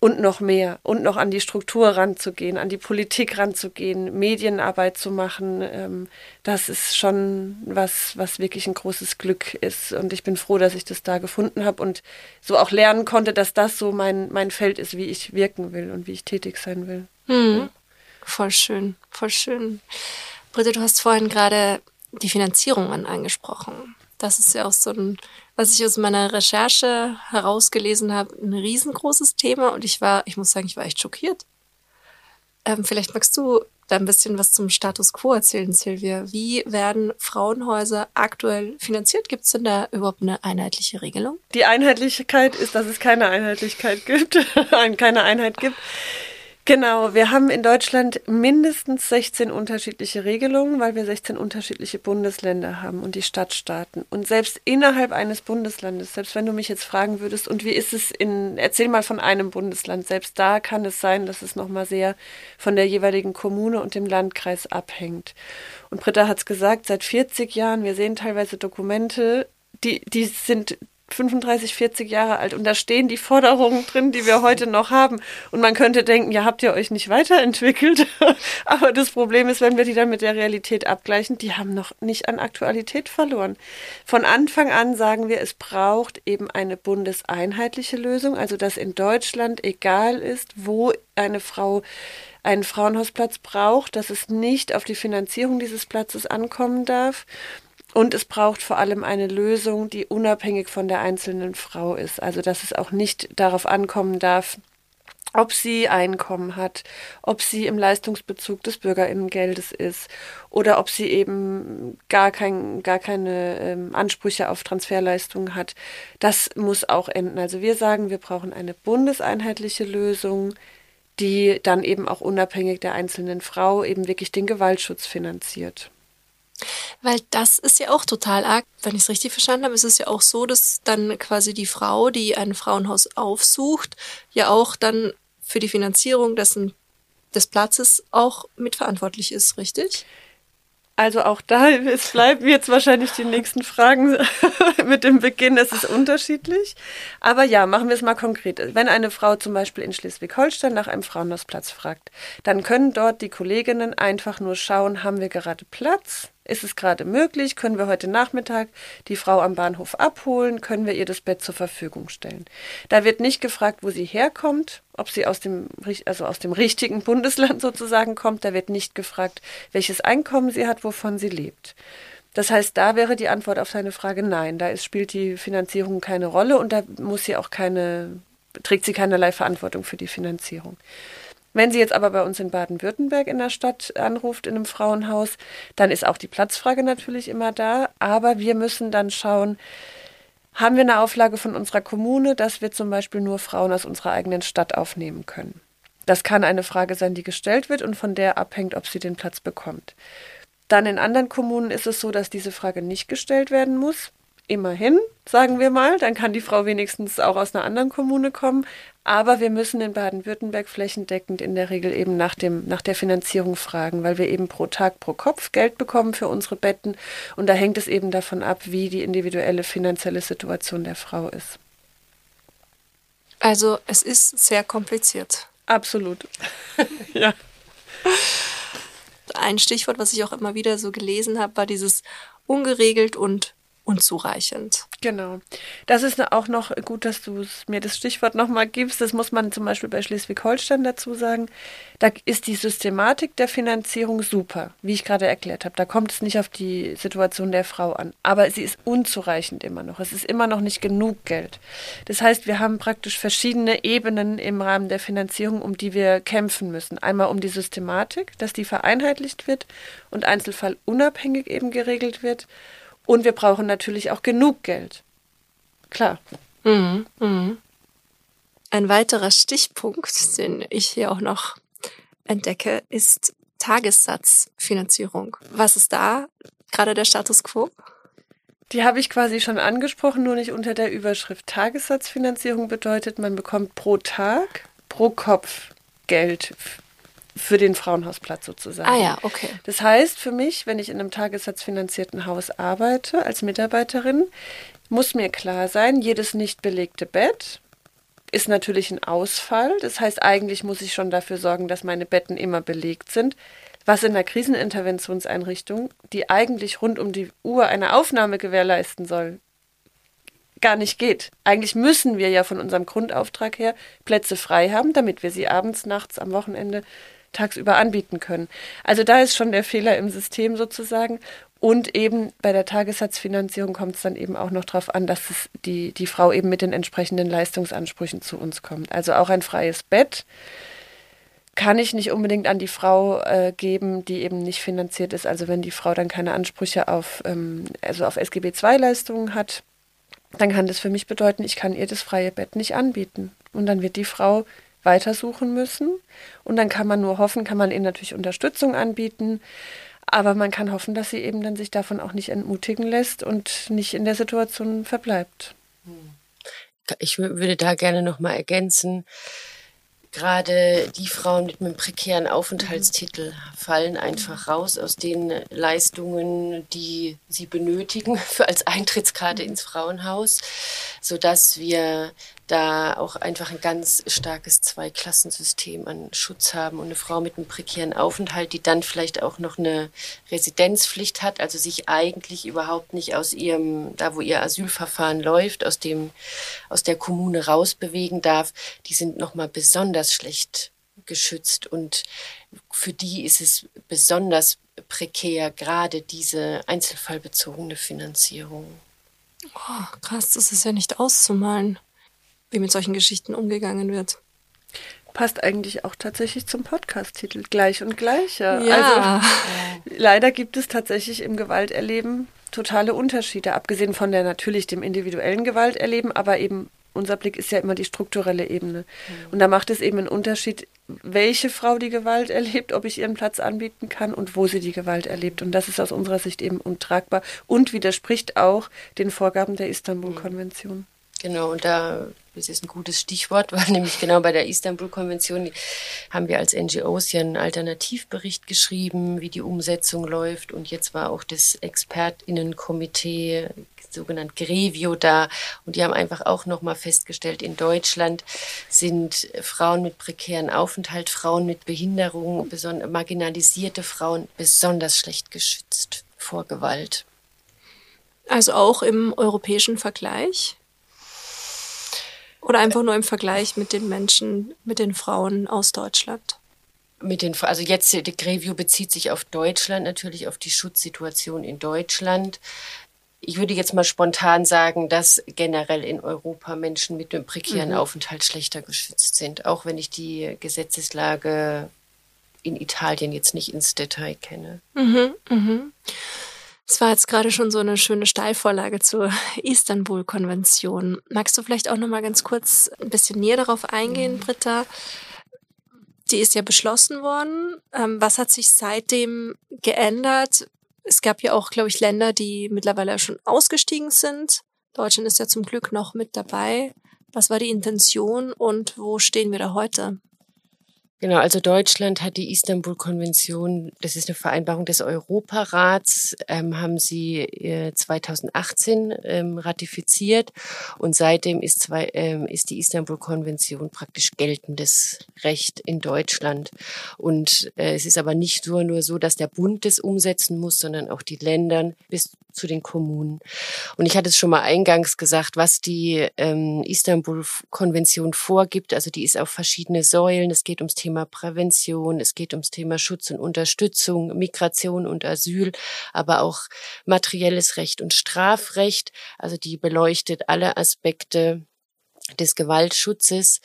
und noch mehr und noch an die Struktur ranzugehen, an die Politik ranzugehen, Medienarbeit zu machen, ähm, das ist schon was, was wirklich ein großes Glück ist. Und ich bin froh, dass ich das da gefunden habe und so auch lernen konnte, dass das so mein, mein Feld ist, wie ich wirken will und wie ich tätig sein will. Hm. Voll schön, voll schön. Britta, du hast vorhin gerade die Finanzierungen angesprochen. Das ist ja auch so ein was ich aus meiner Recherche herausgelesen habe, ein riesengroßes Thema und ich war, ich muss sagen, ich war echt schockiert. Ähm, vielleicht magst du da ein bisschen was zum Status quo erzählen, Silvia. Wie werden Frauenhäuser aktuell finanziert? Gibt es denn da überhaupt eine einheitliche Regelung? Die Einheitlichkeit ist, dass es keine Einheitlichkeit gibt, keine Einheit gibt. Genau, wir haben in Deutschland mindestens 16 unterschiedliche Regelungen, weil wir 16 unterschiedliche Bundesländer haben und die Stadtstaaten. Und selbst innerhalb eines Bundeslandes, selbst wenn du mich jetzt fragen würdest, und wie ist es in, erzähl mal von einem Bundesland, selbst da kann es sein, dass es nochmal sehr von der jeweiligen Kommune und dem Landkreis abhängt. Und Britta hat es gesagt, seit 40 Jahren, wir sehen teilweise Dokumente, die, die sind 35, 40 Jahre alt und da stehen die Forderungen drin, die wir heute noch haben. Und man könnte denken, ja, habt ihr euch nicht weiterentwickelt? Aber das Problem ist, wenn wir die dann mit der Realität abgleichen, die haben noch nicht an Aktualität verloren. Von Anfang an sagen wir, es braucht eben eine bundeseinheitliche Lösung, also dass in Deutschland egal ist, wo eine Frau einen Frauenhausplatz braucht, dass es nicht auf die Finanzierung dieses Platzes ankommen darf und es braucht vor allem eine Lösung, die unabhängig von der einzelnen Frau ist. Also dass es auch nicht darauf ankommen darf, ob sie Einkommen hat, ob sie im Leistungsbezug des Bürgerinnengeldes ist oder ob sie eben gar, kein, gar keine ähm, Ansprüche auf Transferleistungen hat. Das muss auch enden. Also wir sagen, wir brauchen eine bundeseinheitliche Lösung, die dann eben auch unabhängig der einzelnen Frau eben wirklich den Gewaltschutz finanziert. Weil das ist ja auch total arg. Wenn ich es richtig verstanden habe, ist es ja auch so, dass dann quasi die Frau, die ein Frauenhaus aufsucht, ja auch dann für die Finanzierung dessen, des Platzes auch mitverantwortlich ist, richtig? Also auch da, es bleiben jetzt wahrscheinlich die nächsten Fragen mit dem Beginn, es ist unterschiedlich. Aber ja, machen wir es mal konkret. Wenn eine Frau zum Beispiel in Schleswig-Holstein nach einem Frauenhausplatz fragt, dann können dort die Kolleginnen einfach nur schauen, haben wir gerade Platz? Ist es gerade möglich? Können wir heute Nachmittag die Frau am Bahnhof abholen? Können wir ihr das Bett zur Verfügung stellen? Da wird nicht gefragt, wo sie herkommt, ob sie aus dem, also aus dem richtigen Bundesland sozusagen kommt. Da wird nicht gefragt, welches Einkommen sie hat, wovon sie lebt. Das heißt, da wäre die Antwort auf seine Frage nein. Da ist, spielt die Finanzierung keine Rolle und da muss sie auch keine, trägt sie keinerlei Verantwortung für die Finanzierung. Wenn sie jetzt aber bei uns in Baden-Württemberg in der Stadt anruft, in einem Frauenhaus, dann ist auch die Platzfrage natürlich immer da. Aber wir müssen dann schauen, haben wir eine Auflage von unserer Kommune, dass wir zum Beispiel nur Frauen aus unserer eigenen Stadt aufnehmen können. Das kann eine Frage sein, die gestellt wird und von der abhängt, ob sie den Platz bekommt. Dann in anderen Kommunen ist es so, dass diese Frage nicht gestellt werden muss. Immerhin, sagen wir mal, dann kann die Frau wenigstens auch aus einer anderen Kommune kommen. Aber wir müssen in Baden-Württemberg flächendeckend in der Regel eben nach, dem, nach der Finanzierung fragen, weil wir eben pro Tag, pro Kopf Geld bekommen für unsere Betten. Und da hängt es eben davon ab, wie die individuelle finanzielle Situation der Frau ist. Also es ist sehr kompliziert. Absolut. ja. Ein Stichwort, was ich auch immer wieder so gelesen habe, war dieses ungeregelt und unzureichend. Genau. Das ist auch noch gut, dass du mir das Stichwort nochmal gibst. Das muss man zum Beispiel bei Schleswig-Holstein dazu sagen. Da ist die Systematik der Finanzierung super, wie ich gerade erklärt habe. Da kommt es nicht auf die Situation der Frau an. Aber sie ist unzureichend immer noch. Es ist immer noch nicht genug Geld. Das heißt, wir haben praktisch verschiedene Ebenen im Rahmen der Finanzierung, um die wir kämpfen müssen. Einmal um die Systematik, dass die vereinheitlicht wird und einzelfallunabhängig eben geregelt wird. Und wir brauchen natürlich auch genug Geld. Klar. Mhm, mh. Ein weiterer Stichpunkt, den ich hier auch noch entdecke, ist Tagessatzfinanzierung. Was ist da gerade der Status quo? Die habe ich quasi schon angesprochen, nur nicht unter der Überschrift. Tagessatzfinanzierung bedeutet, man bekommt pro Tag, pro Kopf Geld für den Frauenhausplatz sozusagen. Ah ja, okay. Das heißt für mich, wenn ich in einem tagessatzfinanzierten Haus arbeite als Mitarbeiterin, muss mir klar sein, jedes nicht belegte Bett ist natürlich ein Ausfall. Das heißt, eigentlich muss ich schon dafür sorgen, dass meine Betten immer belegt sind. Was in der Kriseninterventionseinrichtung, die eigentlich rund um die Uhr eine Aufnahme gewährleisten soll, gar nicht geht. Eigentlich müssen wir ja von unserem Grundauftrag her Plätze frei haben, damit wir sie abends, nachts, am Wochenende tagsüber anbieten können. Also da ist schon der Fehler im System sozusagen. Und eben bei der Tagessatzfinanzierung kommt es dann eben auch noch darauf an, dass es die, die Frau eben mit den entsprechenden Leistungsansprüchen zu uns kommt. Also auch ein freies Bett kann ich nicht unbedingt an die Frau äh, geben, die eben nicht finanziert ist. Also wenn die Frau dann keine Ansprüche auf, ähm, also auf SGB II-Leistungen hat, dann kann das für mich bedeuten, ich kann ihr das freie Bett nicht anbieten. Und dann wird die Frau weitersuchen müssen. Und dann kann man nur hoffen, kann man ihnen natürlich Unterstützung anbieten. Aber man kann hoffen, dass sie eben dann sich davon auch nicht entmutigen lässt und nicht in der Situation verbleibt. Ich würde da gerne noch mal ergänzen, gerade die Frauen mit einem prekären Aufenthaltstitel fallen einfach raus aus den Leistungen, die sie benötigen für als Eintrittskarte ins Frauenhaus, so dass wir da auch einfach ein ganz starkes Zweiklassensystem an Schutz haben und eine Frau mit einem prekären Aufenthalt, die dann vielleicht auch noch eine Residenzpflicht hat, also sich eigentlich überhaupt nicht aus ihrem, da wo ihr Asylverfahren läuft, aus dem, aus der Kommune rausbewegen darf, die sind nochmal besonders schlecht geschützt und für die ist es besonders prekär, gerade diese einzelfallbezogene Finanzierung. Oh, krass, das ist ja nicht auszumalen wie mit solchen Geschichten umgegangen wird. Passt eigentlich auch tatsächlich zum Podcast-Titel Gleich und Gleicher. Ja. Also leider gibt es tatsächlich im Gewalterleben totale Unterschiede, abgesehen von der natürlich dem individuellen Gewalterleben, aber eben unser Blick ist ja immer die strukturelle Ebene. Mhm. Und da macht es eben einen Unterschied, welche Frau die Gewalt erlebt, ob ich ihren Platz anbieten kann und wo sie die Gewalt erlebt. Und das ist aus unserer Sicht eben untragbar und widerspricht auch den Vorgaben der Istanbul-Konvention. Genau, und da das ist ein gutes Stichwort, weil nämlich genau bei der Istanbul-Konvention haben wir als NGOs ja einen Alternativbericht geschrieben, wie die Umsetzung läuft. Und jetzt war auch das ExpertInnenkomitee, sogenannt Grevio, da. Und die haben einfach auch nochmal festgestellt, in Deutschland sind Frauen mit prekären Aufenthalt, Frauen mit Behinderung, marginalisierte Frauen besonders schlecht geschützt vor Gewalt. Also auch im europäischen Vergleich? Oder einfach nur im Vergleich mit den Menschen, mit den Frauen aus Deutschland? Mit den, also jetzt, die Greview bezieht sich auf Deutschland, natürlich auf die Schutzsituation in Deutschland. Ich würde jetzt mal spontan sagen, dass generell in Europa Menschen mit einem prekären mhm. Aufenthalt schlechter geschützt sind, auch wenn ich die Gesetzeslage in Italien jetzt nicht ins Detail kenne. Mhm, mhm. Es war jetzt gerade schon so eine schöne Steilvorlage zur Istanbul-Konvention. Magst du vielleicht auch noch mal ganz kurz ein bisschen näher darauf eingehen. Britta? Die ist ja beschlossen worden. Ähm, was hat sich seitdem geändert? Es gab ja auch, glaube ich, Länder, die mittlerweile schon ausgestiegen sind. Deutschland ist ja zum Glück noch mit dabei. Was war die Intention und wo stehen wir da heute? Genau, also Deutschland hat die Istanbul-Konvention, das ist eine Vereinbarung des Europarats, ähm, haben sie äh, 2018 ähm, ratifiziert und seitdem ist, zwei, ähm, ist die Istanbul-Konvention praktisch geltendes Recht in Deutschland. Und äh, es ist aber nicht nur, nur so, dass der Bund das umsetzen muss, sondern auch die Länder bis zu den Kommunen. Und ich hatte es schon mal eingangs gesagt, was die ähm, Istanbul-Konvention vorgibt. Also die ist auf verschiedene Säulen. Es geht ums Thema Prävention, es geht ums Thema Schutz und Unterstützung, Migration und Asyl, aber auch materielles Recht und Strafrecht. Also die beleuchtet alle Aspekte des Gewaltschutzes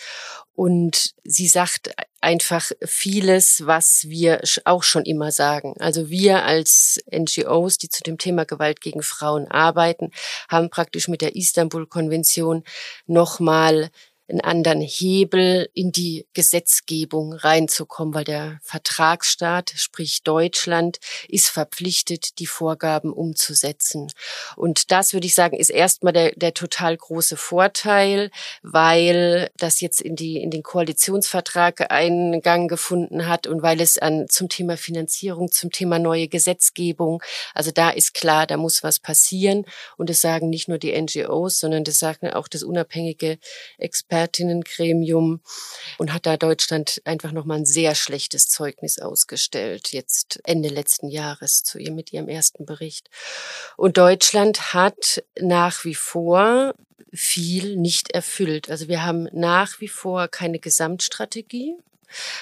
und sie sagt einfach vieles, was wir auch schon immer sagen. Also wir als NGOs, die zu dem Thema Gewalt gegen Frauen arbeiten, haben praktisch mit der Istanbul-Konvention nochmal einen anderen Hebel in die Gesetzgebung reinzukommen, weil der Vertragsstaat, sprich Deutschland, ist verpflichtet, die Vorgaben umzusetzen. Und das würde ich sagen, ist erstmal der, der total große Vorteil, weil das jetzt in die, in den Koalitionsvertrag Eingang gefunden hat und weil es an, zum Thema Finanzierung, zum Thema neue Gesetzgebung, also da ist klar, da muss was passieren. Und das sagen nicht nur die NGOs, sondern das sagen auch das unabhängige Experten Expertinnengremium und hat da Deutschland einfach nochmal ein sehr schlechtes Zeugnis ausgestellt, jetzt Ende letzten Jahres zu ihr mit ihrem ersten Bericht. Und Deutschland hat nach wie vor viel nicht erfüllt. Also wir haben nach wie vor keine Gesamtstrategie.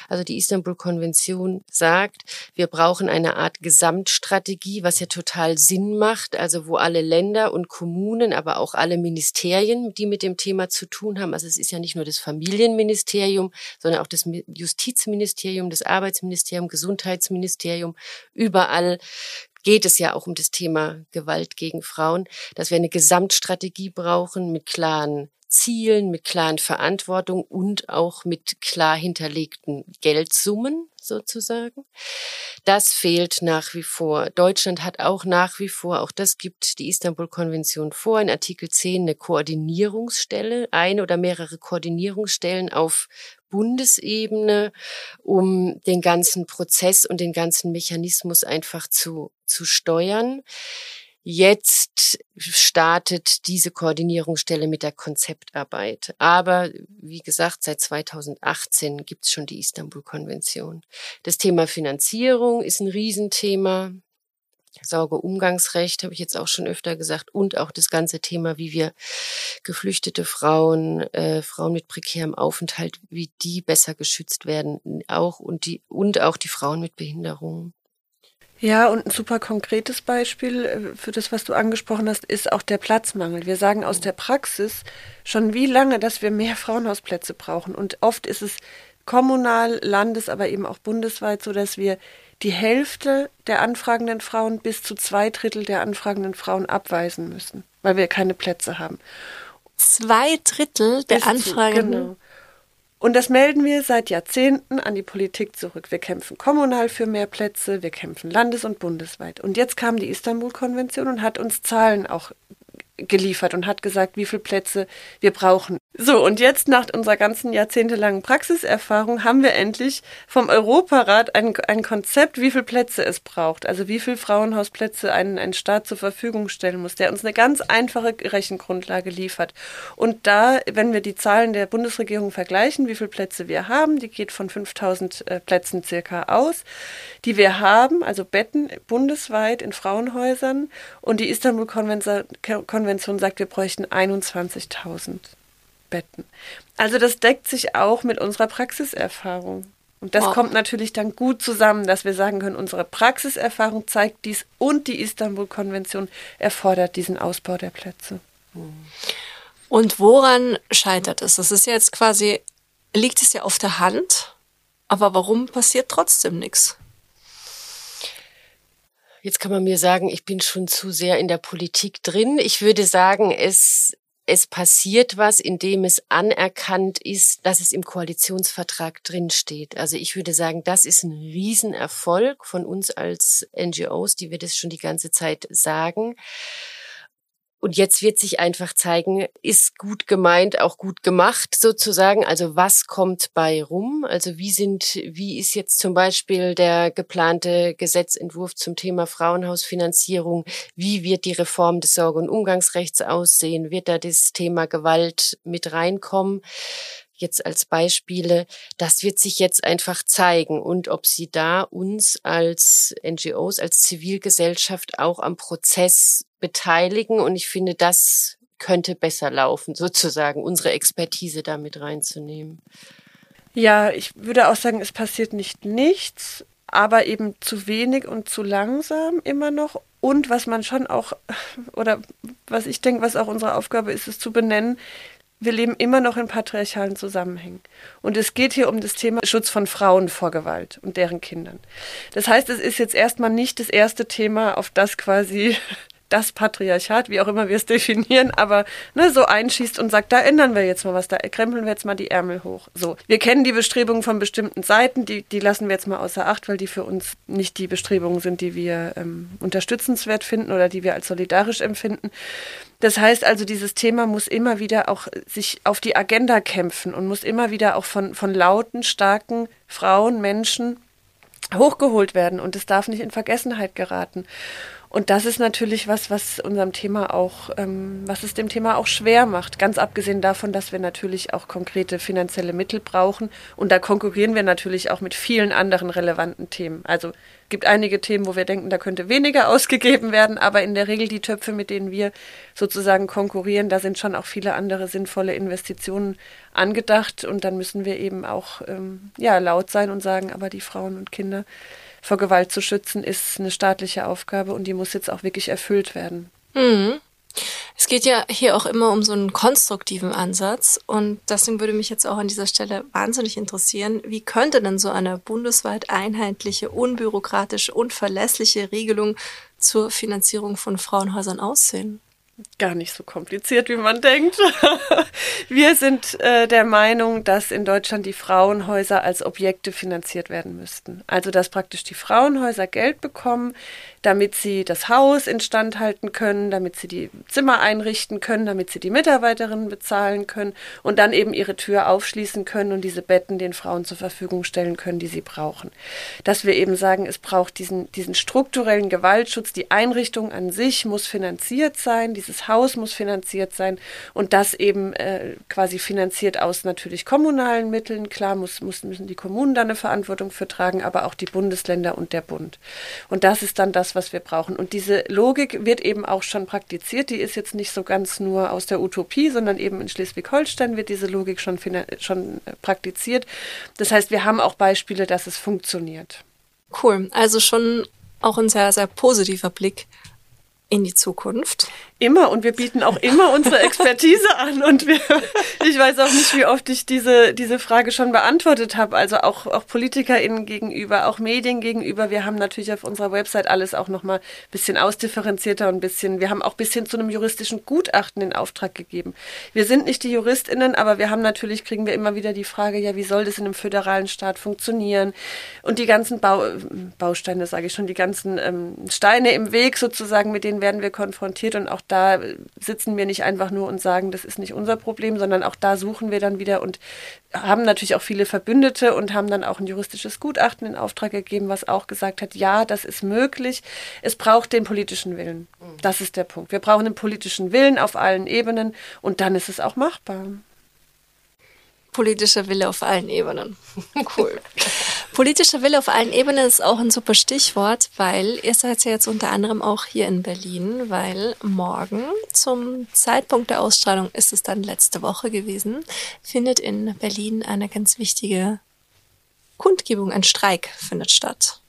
Also die Istanbul-Konvention sagt, wir brauchen eine Art Gesamtstrategie, was ja total Sinn macht, also wo alle Länder und Kommunen, aber auch alle Ministerien, die mit dem Thema zu tun haben, also es ist ja nicht nur das Familienministerium, sondern auch das Justizministerium, das Arbeitsministerium, Gesundheitsministerium, überall geht es ja auch um das Thema Gewalt gegen Frauen, dass wir eine Gesamtstrategie brauchen mit klaren Zielen, mit klaren Verantwortung und auch mit klar hinterlegten Geldsummen sozusagen. Das fehlt nach wie vor. Deutschland hat auch nach wie vor, auch das gibt die Istanbul-Konvention vor, in Artikel 10 eine Koordinierungsstelle, eine oder mehrere Koordinierungsstellen auf Bundesebene, um den ganzen Prozess und den ganzen Mechanismus einfach zu, zu steuern. Jetzt startet diese Koordinierungsstelle mit der Konzeptarbeit. Aber wie gesagt, seit 2018 gibt es schon die Istanbul-Konvention. Das Thema Finanzierung ist ein Riesenthema. Sorgeumgangsrecht habe ich jetzt auch schon öfter gesagt und auch das ganze Thema, wie wir geflüchtete Frauen, äh, Frauen mit prekärem Aufenthalt, wie die besser geschützt werden, auch und die und auch die Frauen mit Behinderungen. Ja, und ein super konkretes Beispiel äh, für das, was du angesprochen hast, ist auch der Platzmangel. Wir sagen aus der Praxis schon wie lange, dass wir mehr Frauenhausplätze brauchen. Und oft ist es kommunal, landes, aber eben auch bundesweit so, dass wir die Hälfte der anfragenden Frauen bis zu zwei Drittel der anfragenden Frauen abweisen müssen, weil wir keine Plätze haben. Zwei Drittel der Anfragenden? Genau. Und das melden wir seit Jahrzehnten an die Politik zurück. Wir kämpfen kommunal für mehr Plätze, wir kämpfen landes- und bundesweit. Und jetzt kam die Istanbul-Konvention und hat uns Zahlen auch geliefert und hat gesagt, wie viele Plätze wir brauchen. So, und jetzt nach unserer ganzen jahrzehntelangen Praxiserfahrung haben wir endlich vom Europarat ein, ein Konzept, wie viele Plätze es braucht. Also wie viele Frauenhausplätze ein, ein Staat zur Verfügung stellen muss, der uns eine ganz einfache Rechengrundlage liefert. Und da, wenn wir die Zahlen der Bundesregierung vergleichen, wie viele Plätze wir haben, die geht von 5000 äh, Plätzen circa aus, die wir haben, also Betten bundesweit in Frauenhäusern. Und die Istanbul-Konvention sagt, wir bräuchten 21.000. Betten. Also das deckt sich auch mit unserer Praxiserfahrung. Und das oh. kommt natürlich dann gut zusammen, dass wir sagen können, unsere Praxiserfahrung zeigt dies und die Istanbul-Konvention erfordert diesen Ausbau der Plätze. Und woran scheitert es? Das ist ja jetzt quasi, liegt es ja auf der Hand, aber warum passiert trotzdem nichts? Jetzt kann man mir sagen, ich bin schon zu sehr in der Politik drin. Ich würde sagen, es es passiert was, indem es anerkannt ist, dass es im Koalitionsvertrag drinsteht. Also ich würde sagen, das ist ein Riesenerfolg von uns als NGOs, die wir das schon die ganze Zeit sagen. Und jetzt wird sich einfach zeigen, ist gut gemeint, auch gut gemacht sozusagen. Also was kommt bei rum? Also wie sind, wie ist jetzt zum Beispiel der geplante Gesetzentwurf zum Thema Frauenhausfinanzierung? Wie wird die Reform des Sorge- und Umgangsrechts aussehen? Wird da das Thema Gewalt mit reinkommen? Jetzt als Beispiele, das wird sich jetzt einfach zeigen und ob sie da uns als NGOs, als Zivilgesellschaft auch am Prozess beteiligen. Und ich finde, das könnte besser laufen, sozusagen unsere Expertise damit reinzunehmen. Ja, ich würde auch sagen, es passiert nicht nichts, aber eben zu wenig und zu langsam immer noch. Und was man schon auch, oder was ich denke, was auch unsere Aufgabe ist, ist zu benennen, wir leben immer noch in patriarchalen Zusammenhängen. Und es geht hier um das Thema Schutz von Frauen vor Gewalt und deren Kindern. Das heißt, es ist jetzt erstmal nicht das erste Thema, auf das quasi das Patriarchat, wie auch immer wir es definieren, aber ne, so einschießt und sagt, da ändern wir jetzt mal was, da krempeln wir jetzt mal die Ärmel hoch. So, wir kennen die Bestrebungen von bestimmten Seiten, die, die lassen wir jetzt mal außer Acht, weil die für uns nicht die Bestrebungen sind, die wir ähm, unterstützenswert finden oder die wir als solidarisch empfinden. Das heißt also, dieses Thema muss immer wieder auch sich auf die Agenda kämpfen und muss immer wieder auch von, von lauten, starken Frauen, Menschen hochgeholt werden und es darf nicht in Vergessenheit geraten. Und das ist natürlich was, was unserem Thema auch, ähm, was es dem Thema auch schwer macht. Ganz abgesehen davon, dass wir natürlich auch konkrete finanzielle Mittel brauchen. Und da konkurrieren wir natürlich auch mit vielen anderen relevanten Themen. Also gibt einige Themen, wo wir denken, da könnte weniger ausgegeben werden, aber in der Regel die Töpfe, mit denen wir sozusagen konkurrieren, da sind schon auch viele andere sinnvolle Investitionen angedacht. Und dann müssen wir eben auch ähm, ja laut sein und sagen, aber die Frauen und Kinder vor Gewalt zu schützen, ist eine staatliche Aufgabe und die muss jetzt auch wirklich erfüllt werden. Mhm. Es geht ja hier auch immer um so einen konstruktiven Ansatz und deswegen würde mich jetzt auch an dieser Stelle wahnsinnig interessieren, wie könnte denn so eine bundesweit einheitliche, unbürokratische und verlässliche Regelung zur Finanzierung von Frauenhäusern aussehen? Gar nicht so kompliziert, wie man denkt. Wir sind äh, der Meinung, dass in Deutschland die Frauenhäuser als Objekte finanziert werden müssten. Also dass praktisch die Frauenhäuser Geld bekommen, damit sie das Haus instand halten können, damit sie die Zimmer einrichten können, damit sie die Mitarbeiterinnen bezahlen können und dann eben ihre Tür aufschließen können und diese Betten den Frauen zur Verfügung stellen können, die sie brauchen. Dass wir eben sagen, es braucht diesen, diesen strukturellen Gewaltschutz, die Einrichtung an sich muss finanziert sein, dieses Haus muss finanziert sein und das eben äh, quasi finanziert aus natürlich kommunalen Mitteln. Klar muss, muss, müssen die Kommunen da eine Verantwortung für tragen, aber auch die Bundesländer und der Bund. Und das ist dann das, was wir brauchen. Und diese Logik wird eben auch schon praktiziert. Die ist jetzt nicht so ganz nur aus der Utopie, sondern eben in Schleswig-Holstein wird diese Logik schon, schon äh, praktiziert. Das heißt, wir haben auch Beispiele, dass es funktioniert. Cool. Also schon auch ein sehr, sehr positiver Blick in die Zukunft. Immer und wir bieten auch immer unsere Expertise an und wir, ich weiß auch nicht, wie oft ich diese, diese Frage schon beantwortet habe, also auch, auch PolitikerInnen gegenüber, auch Medien gegenüber. Wir haben natürlich auf unserer Website alles auch nochmal ein bisschen ausdifferenzierter und ein bisschen, wir haben auch bis hin zu einem juristischen Gutachten in Auftrag gegeben. Wir sind nicht die JuristInnen, aber wir haben natürlich, kriegen wir immer wieder die Frage, ja, wie soll das in einem föderalen Staat funktionieren? Und die ganzen Bau, Bausteine, sage ich schon, die ganzen ähm, Steine im Weg sozusagen, mit denen werden wir konfrontiert und auch da sitzen wir nicht einfach nur und sagen, das ist nicht unser Problem, sondern auch da suchen wir dann wieder und haben natürlich auch viele Verbündete und haben dann auch ein juristisches Gutachten in Auftrag gegeben, was auch gesagt hat, ja, das ist möglich. Es braucht den politischen Willen. Das ist der Punkt. Wir brauchen den politischen Willen auf allen Ebenen und dann ist es auch machbar. Politischer Wille auf allen Ebenen. Cool. Politischer Wille auf allen Ebenen ist auch ein super Stichwort, weil ihr seid ja jetzt unter anderem auch hier in Berlin, weil morgen zum Zeitpunkt der Ausstrahlung ist es dann letzte Woche gewesen, findet in Berlin eine ganz wichtige Kundgebung, ein Streik findet statt.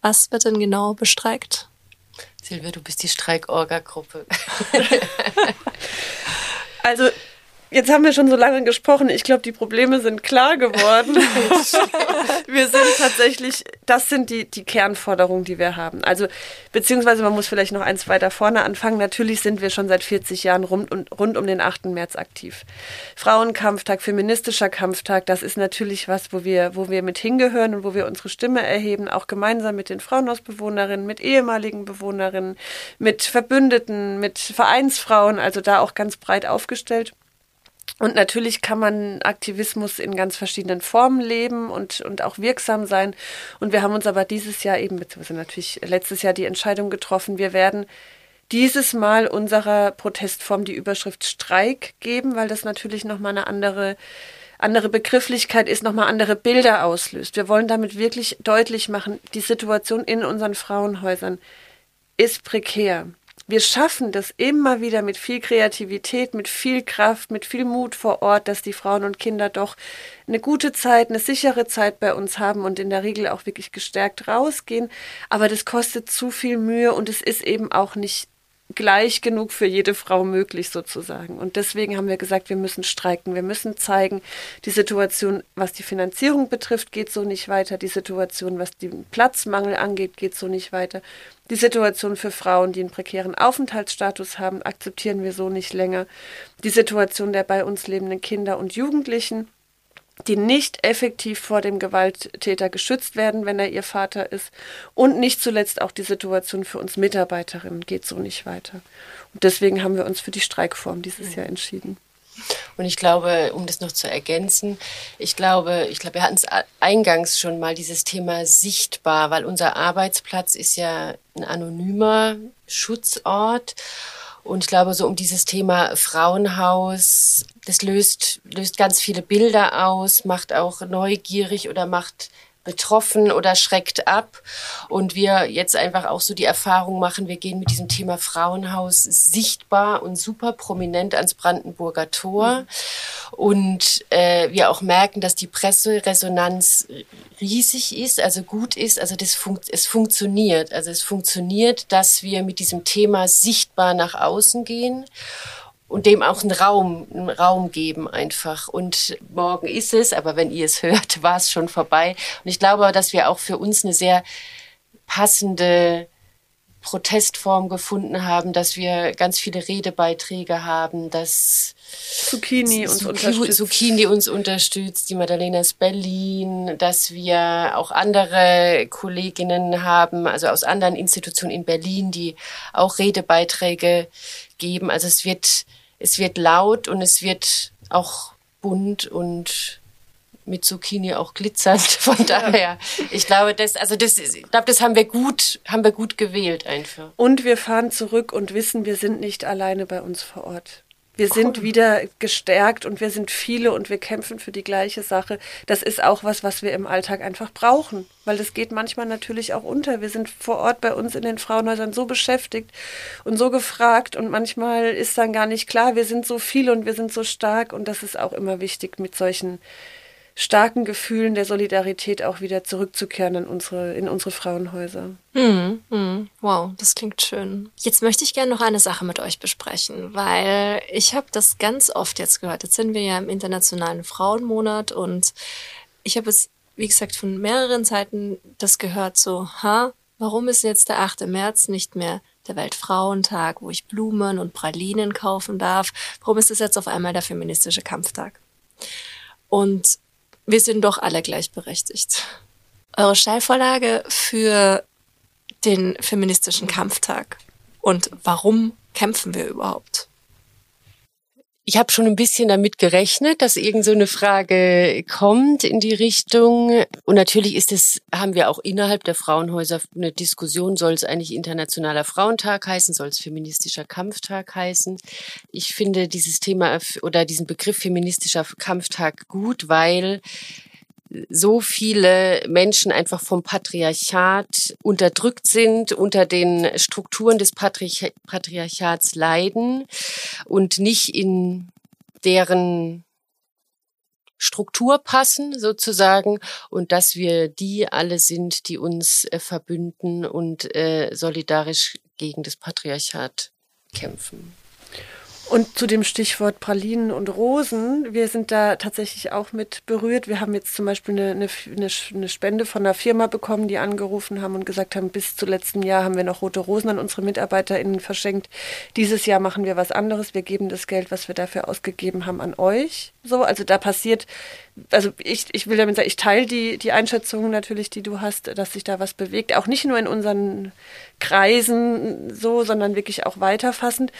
Was wird denn genau bestreikt? Silvia, du bist die Streikorga-Gruppe. also Jetzt haben wir schon so lange gesprochen. Ich glaube, die Probleme sind klar geworden. wir sind tatsächlich, das sind die, die Kernforderungen, die wir haben. Also, beziehungsweise man muss vielleicht noch eins weiter vorne anfangen. Natürlich sind wir schon seit 40 Jahren rund, rund um den 8. März aktiv. Frauenkampftag, feministischer Kampftag, das ist natürlich was, wo wir, wo wir mit hingehören und wo wir unsere Stimme erheben, auch gemeinsam mit den Frauenhausbewohnerinnen, mit ehemaligen Bewohnerinnen, mit Verbündeten, mit Vereinsfrauen, also da auch ganz breit aufgestellt. Und natürlich kann man Aktivismus in ganz verschiedenen Formen leben und, und auch wirksam sein. Und wir haben uns aber dieses Jahr eben, beziehungsweise natürlich letztes Jahr die Entscheidung getroffen, wir werden dieses Mal unserer Protestform die Überschrift Streik geben, weil das natürlich nochmal eine andere, andere Begrifflichkeit ist, nochmal andere Bilder auslöst. Wir wollen damit wirklich deutlich machen, die Situation in unseren Frauenhäusern ist prekär wir schaffen das immer wieder mit viel Kreativität, mit viel Kraft, mit viel Mut vor Ort, dass die Frauen und Kinder doch eine gute Zeit, eine sichere Zeit bei uns haben und in der Regel auch wirklich gestärkt rausgehen. Aber das kostet zu viel Mühe und es ist eben auch nicht gleich genug für jede Frau möglich sozusagen. Und deswegen haben wir gesagt, wir müssen streiken, wir müssen zeigen, die Situation, was die Finanzierung betrifft, geht so nicht weiter, die Situation, was den Platzmangel angeht, geht so nicht weiter. Die Situation für Frauen, die einen prekären Aufenthaltsstatus haben, akzeptieren wir so nicht länger. Die Situation der bei uns lebenden Kinder und Jugendlichen, die nicht effektiv vor dem Gewalttäter geschützt werden, wenn er ihr Vater ist. Und nicht zuletzt auch die Situation für uns Mitarbeiterinnen geht so nicht weiter. Und deswegen haben wir uns für die Streikform dieses Jahr entschieden. Und ich glaube, um das noch zu ergänzen, ich glaube, ich glaube, wir hatten es eingangs schon mal dieses Thema sichtbar, weil unser Arbeitsplatz ist ja ein anonymer Schutzort. Und ich glaube, so um dieses Thema Frauenhaus, das löst, löst ganz viele Bilder aus, macht auch neugierig oder macht betroffen oder schreckt ab. Und wir jetzt einfach auch so die Erfahrung machen, wir gehen mit diesem Thema Frauenhaus sichtbar und super prominent ans Brandenburger Tor. Und äh, wir auch merken, dass die Presseresonanz riesig ist, also gut ist, also das fun es funktioniert. Also es funktioniert, dass wir mit diesem Thema sichtbar nach außen gehen und dem auch einen Raum, einen Raum geben einfach. Und morgen ist es, aber wenn ihr es hört, war es schon vorbei. Und ich glaube, dass wir auch für uns eine sehr passende Protestform gefunden haben, dass wir ganz viele Redebeiträge haben, dass Zucchini uns unterstützt. Zucchini uns unterstützt, die Madalenas Berlin, dass wir auch andere Kolleginnen haben, also aus anderen Institutionen in Berlin, die auch Redebeiträge geben. Also es wird es wird laut und es wird auch bunt und mit Zucchini auch glitzernd. Von daher, ich glaube, das, also das, ich glaube, das haben wir gut, haben wir gut gewählt einfach. Und wir fahren zurück und wissen, wir sind nicht alleine bei uns vor Ort. Wir cool. sind wieder gestärkt und wir sind viele und wir kämpfen für die gleiche Sache. Das ist auch was, was wir im Alltag einfach brauchen, weil das geht manchmal natürlich auch unter. Wir sind vor Ort bei uns in den Frauenhäusern so beschäftigt und so gefragt und manchmal ist dann gar nicht klar, wir sind so viele und wir sind so stark und das ist auch immer wichtig mit solchen starken Gefühlen der Solidarität auch wieder zurückzukehren in unsere, in unsere Frauenhäuser. Mm, mm, wow, das klingt schön. Jetzt möchte ich gerne noch eine Sache mit euch besprechen, weil ich habe das ganz oft jetzt gehört. Jetzt sind wir ja im Internationalen Frauenmonat und ich habe es, wie gesagt, von mehreren Seiten das gehört, so, ha, warum ist jetzt der 8. März nicht mehr der Weltfrauentag, wo ich Blumen und Pralinen kaufen darf? Warum ist es jetzt auf einmal der feministische Kampftag? Und wir sind doch alle gleichberechtigt. Eure Steilvorlage für den feministischen Kampftag und warum kämpfen wir überhaupt? Ich habe schon ein bisschen damit gerechnet, dass irgend so eine Frage kommt in die Richtung. Und natürlich ist es, haben wir auch innerhalb der Frauenhäuser eine Diskussion, soll es eigentlich Internationaler Frauentag heißen, soll es feministischer Kampftag heißen. Ich finde dieses Thema oder diesen Begriff feministischer Kampftag gut, weil so viele Menschen einfach vom Patriarchat unterdrückt sind, unter den Strukturen des Patriarch Patriarchats leiden und nicht in deren Struktur passen sozusagen und dass wir die alle sind, die uns äh, verbünden und äh, solidarisch gegen das Patriarchat kämpfen. Und zu dem Stichwort Pralinen und Rosen, wir sind da tatsächlich auch mit berührt. Wir haben jetzt zum Beispiel eine, eine, eine, Spende von einer Firma bekommen, die angerufen haben und gesagt haben, bis zu letzten Jahr haben wir noch rote Rosen an unsere MitarbeiterInnen verschenkt. Dieses Jahr machen wir was anderes. Wir geben das Geld, was wir dafür ausgegeben haben, an euch. So, also da passiert also ich, ich will damit sagen, ich teile die, die Einschätzung natürlich, die du hast, dass sich da was bewegt. Auch nicht nur in unseren Kreisen so, sondern wirklich auch weiterfassend.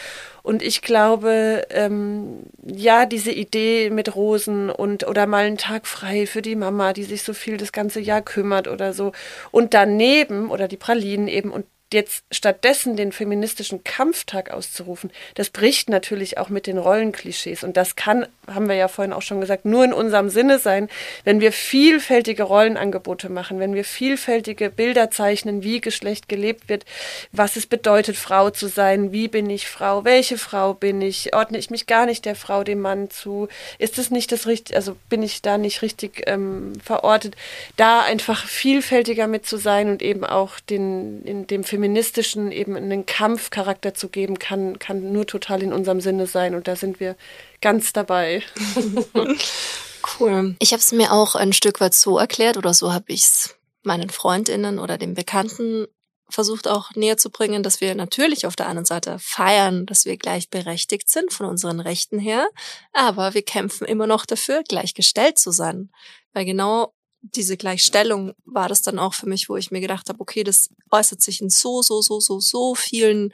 Und ich glaube, ähm, ja, diese Idee mit Rosen und oder mal einen Tag frei für die Mama, die sich so viel das ganze Jahr kümmert oder so. Und daneben, oder die Pralinen eben, und jetzt stattdessen den feministischen Kampftag auszurufen, das bricht natürlich auch mit den Rollenklischees. Und das kann, haben wir ja vorhin auch schon gesagt, nur in unserem Sinne sein, wenn wir vielfältige Rollenangebote machen, wenn wir vielfältige Bilder zeichnen, wie Geschlecht gelebt wird, was es bedeutet, Frau zu sein, wie bin ich Frau, welche Frau bin ich, ordne ich mich gar nicht der Frau, dem Mann zu, ist es nicht das richtige, also bin ich da nicht richtig ähm, verortet, da einfach vielfältiger mit zu sein und eben auch den, in dem feministischen feministischen eben einen Kampfcharakter zu geben, kann, kann nur total in unserem Sinne sein. Und da sind wir ganz dabei. cool. Ich habe es mir auch ein Stück weit so erklärt oder so habe ich es meinen Freundinnen oder den Bekannten versucht auch näher zu bringen, dass wir natürlich auf der anderen Seite feiern, dass wir gleichberechtigt sind von unseren Rechten her, aber wir kämpfen immer noch dafür, gleichgestellt zu sein. Weil genau diese Gleichstellung war das dann auch für mich, wo ich mir gedacht habe, okay, das äußert sich in so, so, so, so, so vielen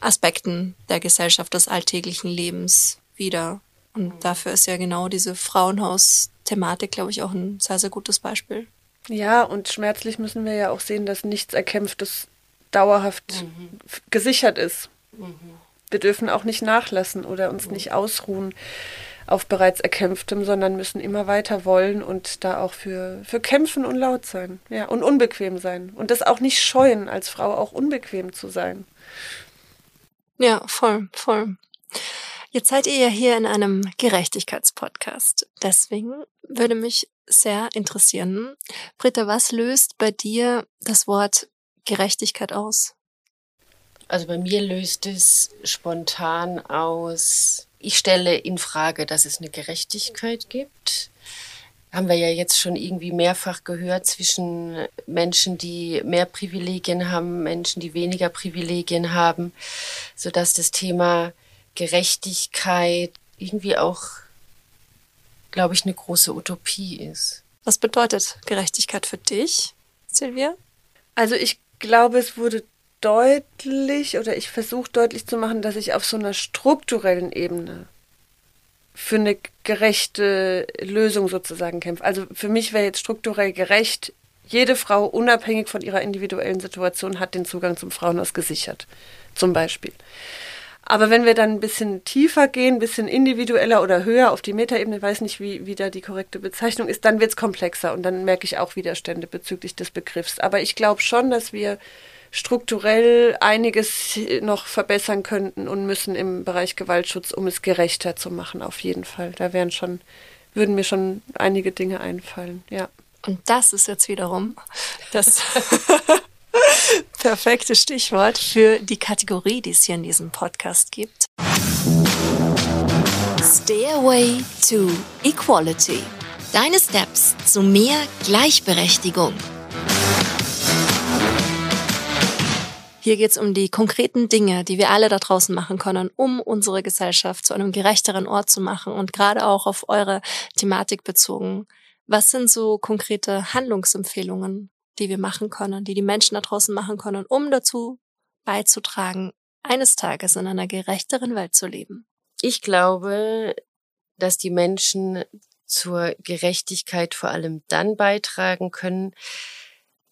Aspekten der Gesellschaft, des alltäglichen Lebens wieder. Und dafür ist ja genau diese Frauenhaus-Thematik, glaube ich, auch ein sehr, sehr gutes Beispiel. Ja, und schmerzlich müssen wir ja auch sehen, dass nichts Erkämpftes dauerhaft mhm. gesichert ist. Mhm. Wir dürfen auch nicht nachlassen oder uns mhm. nicht ausruhen. Auf bereits Erkämpftem, sondern müssen immer weiter wollen und da auch für, für kämpfen und laut sein. Ja, und unbequem sein. Und das auch nicht scheuen, als Frau auch unbequem zu sein. Ja, voll, voll. Jetzt seid ihr ja hier in einem Gerechtigkeitspodcast. Deswegen würde mich sehr interessieren, Britta, was löst bei dir das Wort Gerechtigkeit aus? Also bei mir löst es spontan aus, ich stelle in Frage, dass es eine Gerechtigkeit gibt. Haben wir ja jetzt schon irgendwie mehrfach gehört zwischen Menschen, die mehr Privilegien haben, Menschen, die weniger Privilegien haben, so dass das Thema Gerechtigkeit irgendwie auch, glaube ich, eine große Utopie ist. Was bedeutet Gerechtigkeit für dich, Silvia? Also ich glaube, es wurde deutlich oder ich versuche deutlich zu machen, dass ich auf so einer strukturellen Ebene für eine gerechte Lösung sozusagen kämpfe. Also für mich wäre jetzt strukturell gerecht, jede Frau unabhängig von ihrer individuellen Situation hat den Zugang zum Frauenhaus gesichert, zum Beispiel. Aber wenn wir dann ein bisschen tiefer gehen, ein bisschen individueller oder höher auf die Metaebene, weiß nicht, wie, wie da die korrekte Bezeichnung ist, dann wird es komplexer und dann merke ich auch Widerstände bezüglich des Begriffs. Aber ich glaube schon, dass wir strukturell einiges noch verbessern könnten und müssen im Bereich Gewaltschutz, um es gerechter zu machen, auf jeden Fall. Da wären schon, würden mir schon einige Dinge einfallen, ja. Und das ist jetzt wiederum das perfekte Stichwort für die Kategorie, die es hier in diesem Podcast gibt. Stairway to Equality. Deine Steps zu mehr Gleichberechtigung. Hier geht es um die konkreten Dinge, die wir alle da draußen machen können, um unsere Gesellschaft zu einem gerechteren Ort zu machen und gerade auch auf eure Thematik bezogen. Was sind so konkrete Handlungsempfehlungen, die wir machen können, die die Menschen da draußen machen können, um dazu beizutragen, eines Tages in einer gerechteren Welt zu leben? Ich glaube, dass die Menschen zur Gerechtigkeit vor allem dann beitragen können,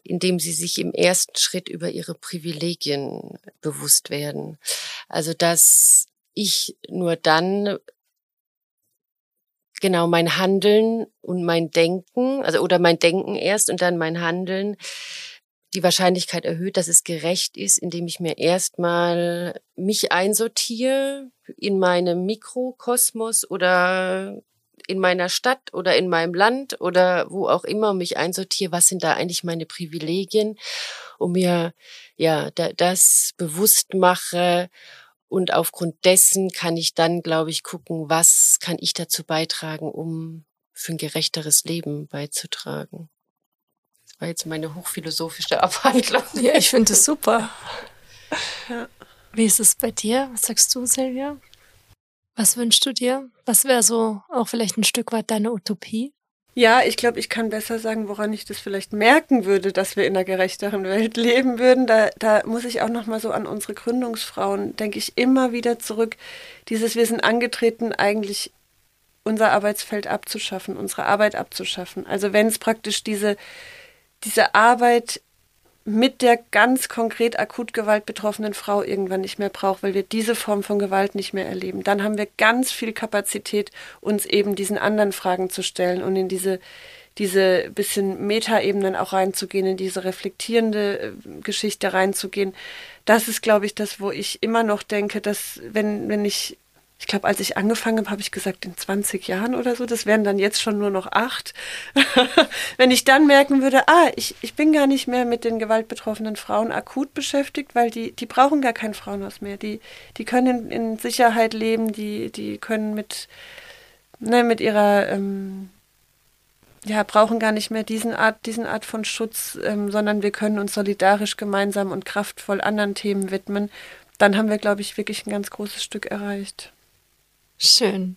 indem sie sich im ersten Schritt über ihre Privilegien bewusst werden. Also dass ich nur dann genau mein Handeln und mein Denken, also oder mein Denken erst und dann mein Handeln die Wahrscheinlichkeit erhöht, dass es gerecht ist, indem ich mir erstmal mich einsortiere in meinem Mikrokosmos oder in meiner Stadt oder in meinem Land oder wo auch immer mich einsortiere, was sind da eigentlich meine Privilegien, um mir ja da, das bewusst mache und aufgrund dessen kann ich dann, glaube ich, gucken, was kann ich dazu beitragen, um für ein gerechteres Leben beizutragen. Das war jetzt meine hochphilosophische Abhandlung. Ja, ich finde es super. Ja. Wie ist es bei dir? Was sagst du, Silvia? Was wünschst du dir? Was wäre so auch vielleicht ein Stück weit deine Utopie? Ja, ich glaube, ich kann besser sagen, woran ich das vielleicht merken würde, dass wir in einer gerechteren Welt leben würden. Da, da muss ich auch noch mal so an unsere Gründungsfrauen, denke ich immer wieder zurück. Dieses, wir sind angetreten, eigentlich unser Arbeitsfeld abzuschaffen, unsere Arbeit abzuschaffen. Also wenn es praktisch diese, diese Arbeit mit der ganz konkret akut Gewalt betroffenen Frau irgendwann nicht mehr braucht, weil wir diese Form von Gewalt nicht mehr erleben. Dann haben wir ganz viel Kapazität, uns eben diesen anderen Fragen zu stellen und in diese diese bisschen Metaebenen auch reinzugehen, in diese reflektierende äh, Geschichte reinzugehen. Das ist, glaube ich, das, wo ich immer noch denke, dass wenn, wenn ich ich glaube, als ich angefangen habe, habe ich gesagt, in 20 Jahren oder so, das wären dann jetzt schon nur noch acht. Wenn ich dann merken würde, ah, ich, ich bin gar nicht mehr mit den gewaltbetroffenen Frauen akut beschäftigt, weil die, die brauchen gar kein Frauenhaus mehr. Die, die können in, in Sicherheit leben, die, die können mit, ne, mit ihrer, ähm, ja, brauchen gar nicht mehr diesen Art, diesen Art von Schutz, ähm, sondern wir können uns solidarisch gemeinsam und kraftvoll anderen Themen widmen. Dann haben wir, glaube ich, wirklich ein ganz großes Stück erreicht. Schön.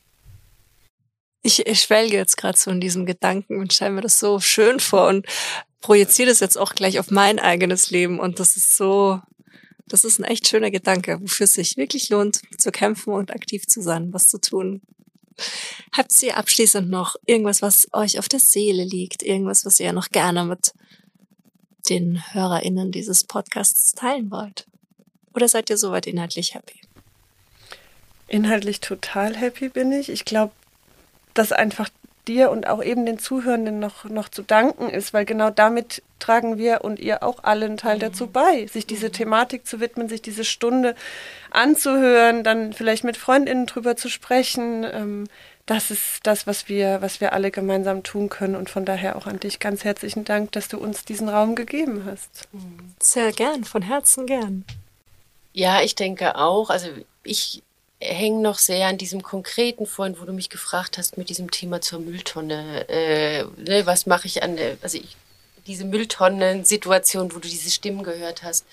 Ich, ich schwelge jetzt gerade so in diesem Gedanken und stelle mir das so schön vor und projiziere das jetzt auch gleich auf mein eigenes Leben. Und das ist so, das ist ein echt schöner Gedanke, wofür es sich wirklich lohnt, zu kämpfen und aktiv zu sein, was zu tun. Habt ihr abschließend noch irgendwas, was euch auf der Seele liegt? Irgendwas, was ihr noch gerne mit den HörerInnen dieses Podcasts teilen wollt? Oder seid ihr soweit inhaltlich happy? Inhaltlich total happy bin ich. Ich glaube, das einfach dir und auch eben den Zuhörenden noch, noch zu danken ist, weil genau damit tragen wir und ihr auch alle einen Teil dazu bei, sich diese Thematik zu widmen, sich diese Stunde anzuhören, dann vielleicht mit Freundinnen drüber zu sprechen. Ähm, das ist das, was wir, was wir alle gemeinsam tun können. Und von daher auch an dich ganz herzlichen Dank, dass du uns diesen Raum gegeben hast. Sehr gern, von Herzen gern. Ja, ich denke auch. Also ich hänge noch sehr an diesem konkreten vorhin, wo du mich gefragt hast mit diesem Thema zur Mülltonne. Äh, ne, was mache ich an also ich, diese Mülltonnen-Situation, wo du diese Stimmen gehört hast.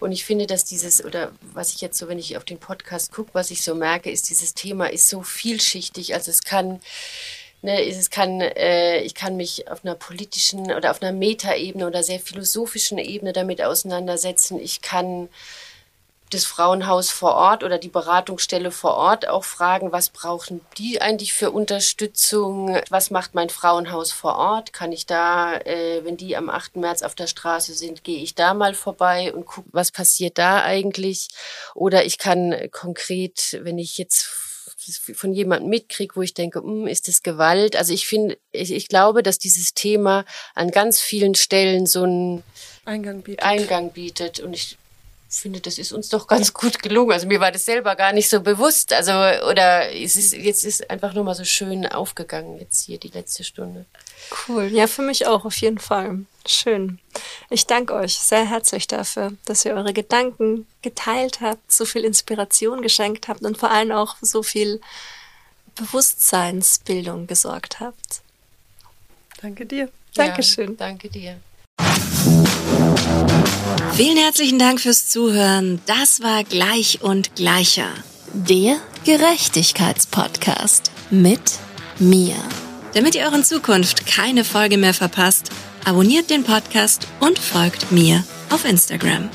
Und ich finde, dass dieses, oder was ich jetzt so, wenn ich auf den Podcast gucke, was ich so merke, ist, dieses Thema ist so vielschichtig. Also es kann, ne, es kann, äh, ich kann mich auf einer politischen oder auf einer Metaebene oder sehr philosophischen Ebene damit auseinandersetzen. Ich kann das Frauenhaus vor Ort oder die Beratungsstelle vor Ort auch fragen, was brauchen die eigentlich für Unterstützung? Was macht mein Frauenhaus vor Ort? Kann ich da, äh, wenn die am 8. März auf der Straße sind, gehe ich da mal vorbei und gucke, was passiert da eigentlich? Oder ich kann konkret, wenn ich jetzt von jemandem mitkriege, wo ich denke, hm, ist das Gewalt? Also ich finde, ich, ich glaube, dass dieses Thema an ganz vielen Stellen so einen Eingang bietet. Eingang bietet. Und ich finde, das ist uns doch ganz gut gelungen. Also mir war das selber gar nicht so bewusst. Also, oder es ist, jetzt ist einfach nur mal so schön aufgegangen, jetzt hier die letzte Stunde. Cool. Ja, für mich auch, auf jeden Fall. Schön. Ich danke euch sehr herzlich dafür, dass ihr eure Gedanken geteilt habt, so viel Inspiration geschenkt habt und vor allem auch so viel Bewusstseinsbildung gesorgt habt. Danke dir. Dankeschön. Ja, danke dir. Vielen herzlichen Dank fürs Zuhören. Das war Gleich und Gleicher. Der Gerechtigkeitspodcast mit mir. Damit ihr euren Zukunft keine Folge mehr verpasst, abonniert den Podcast und folgt mir auf Instagram.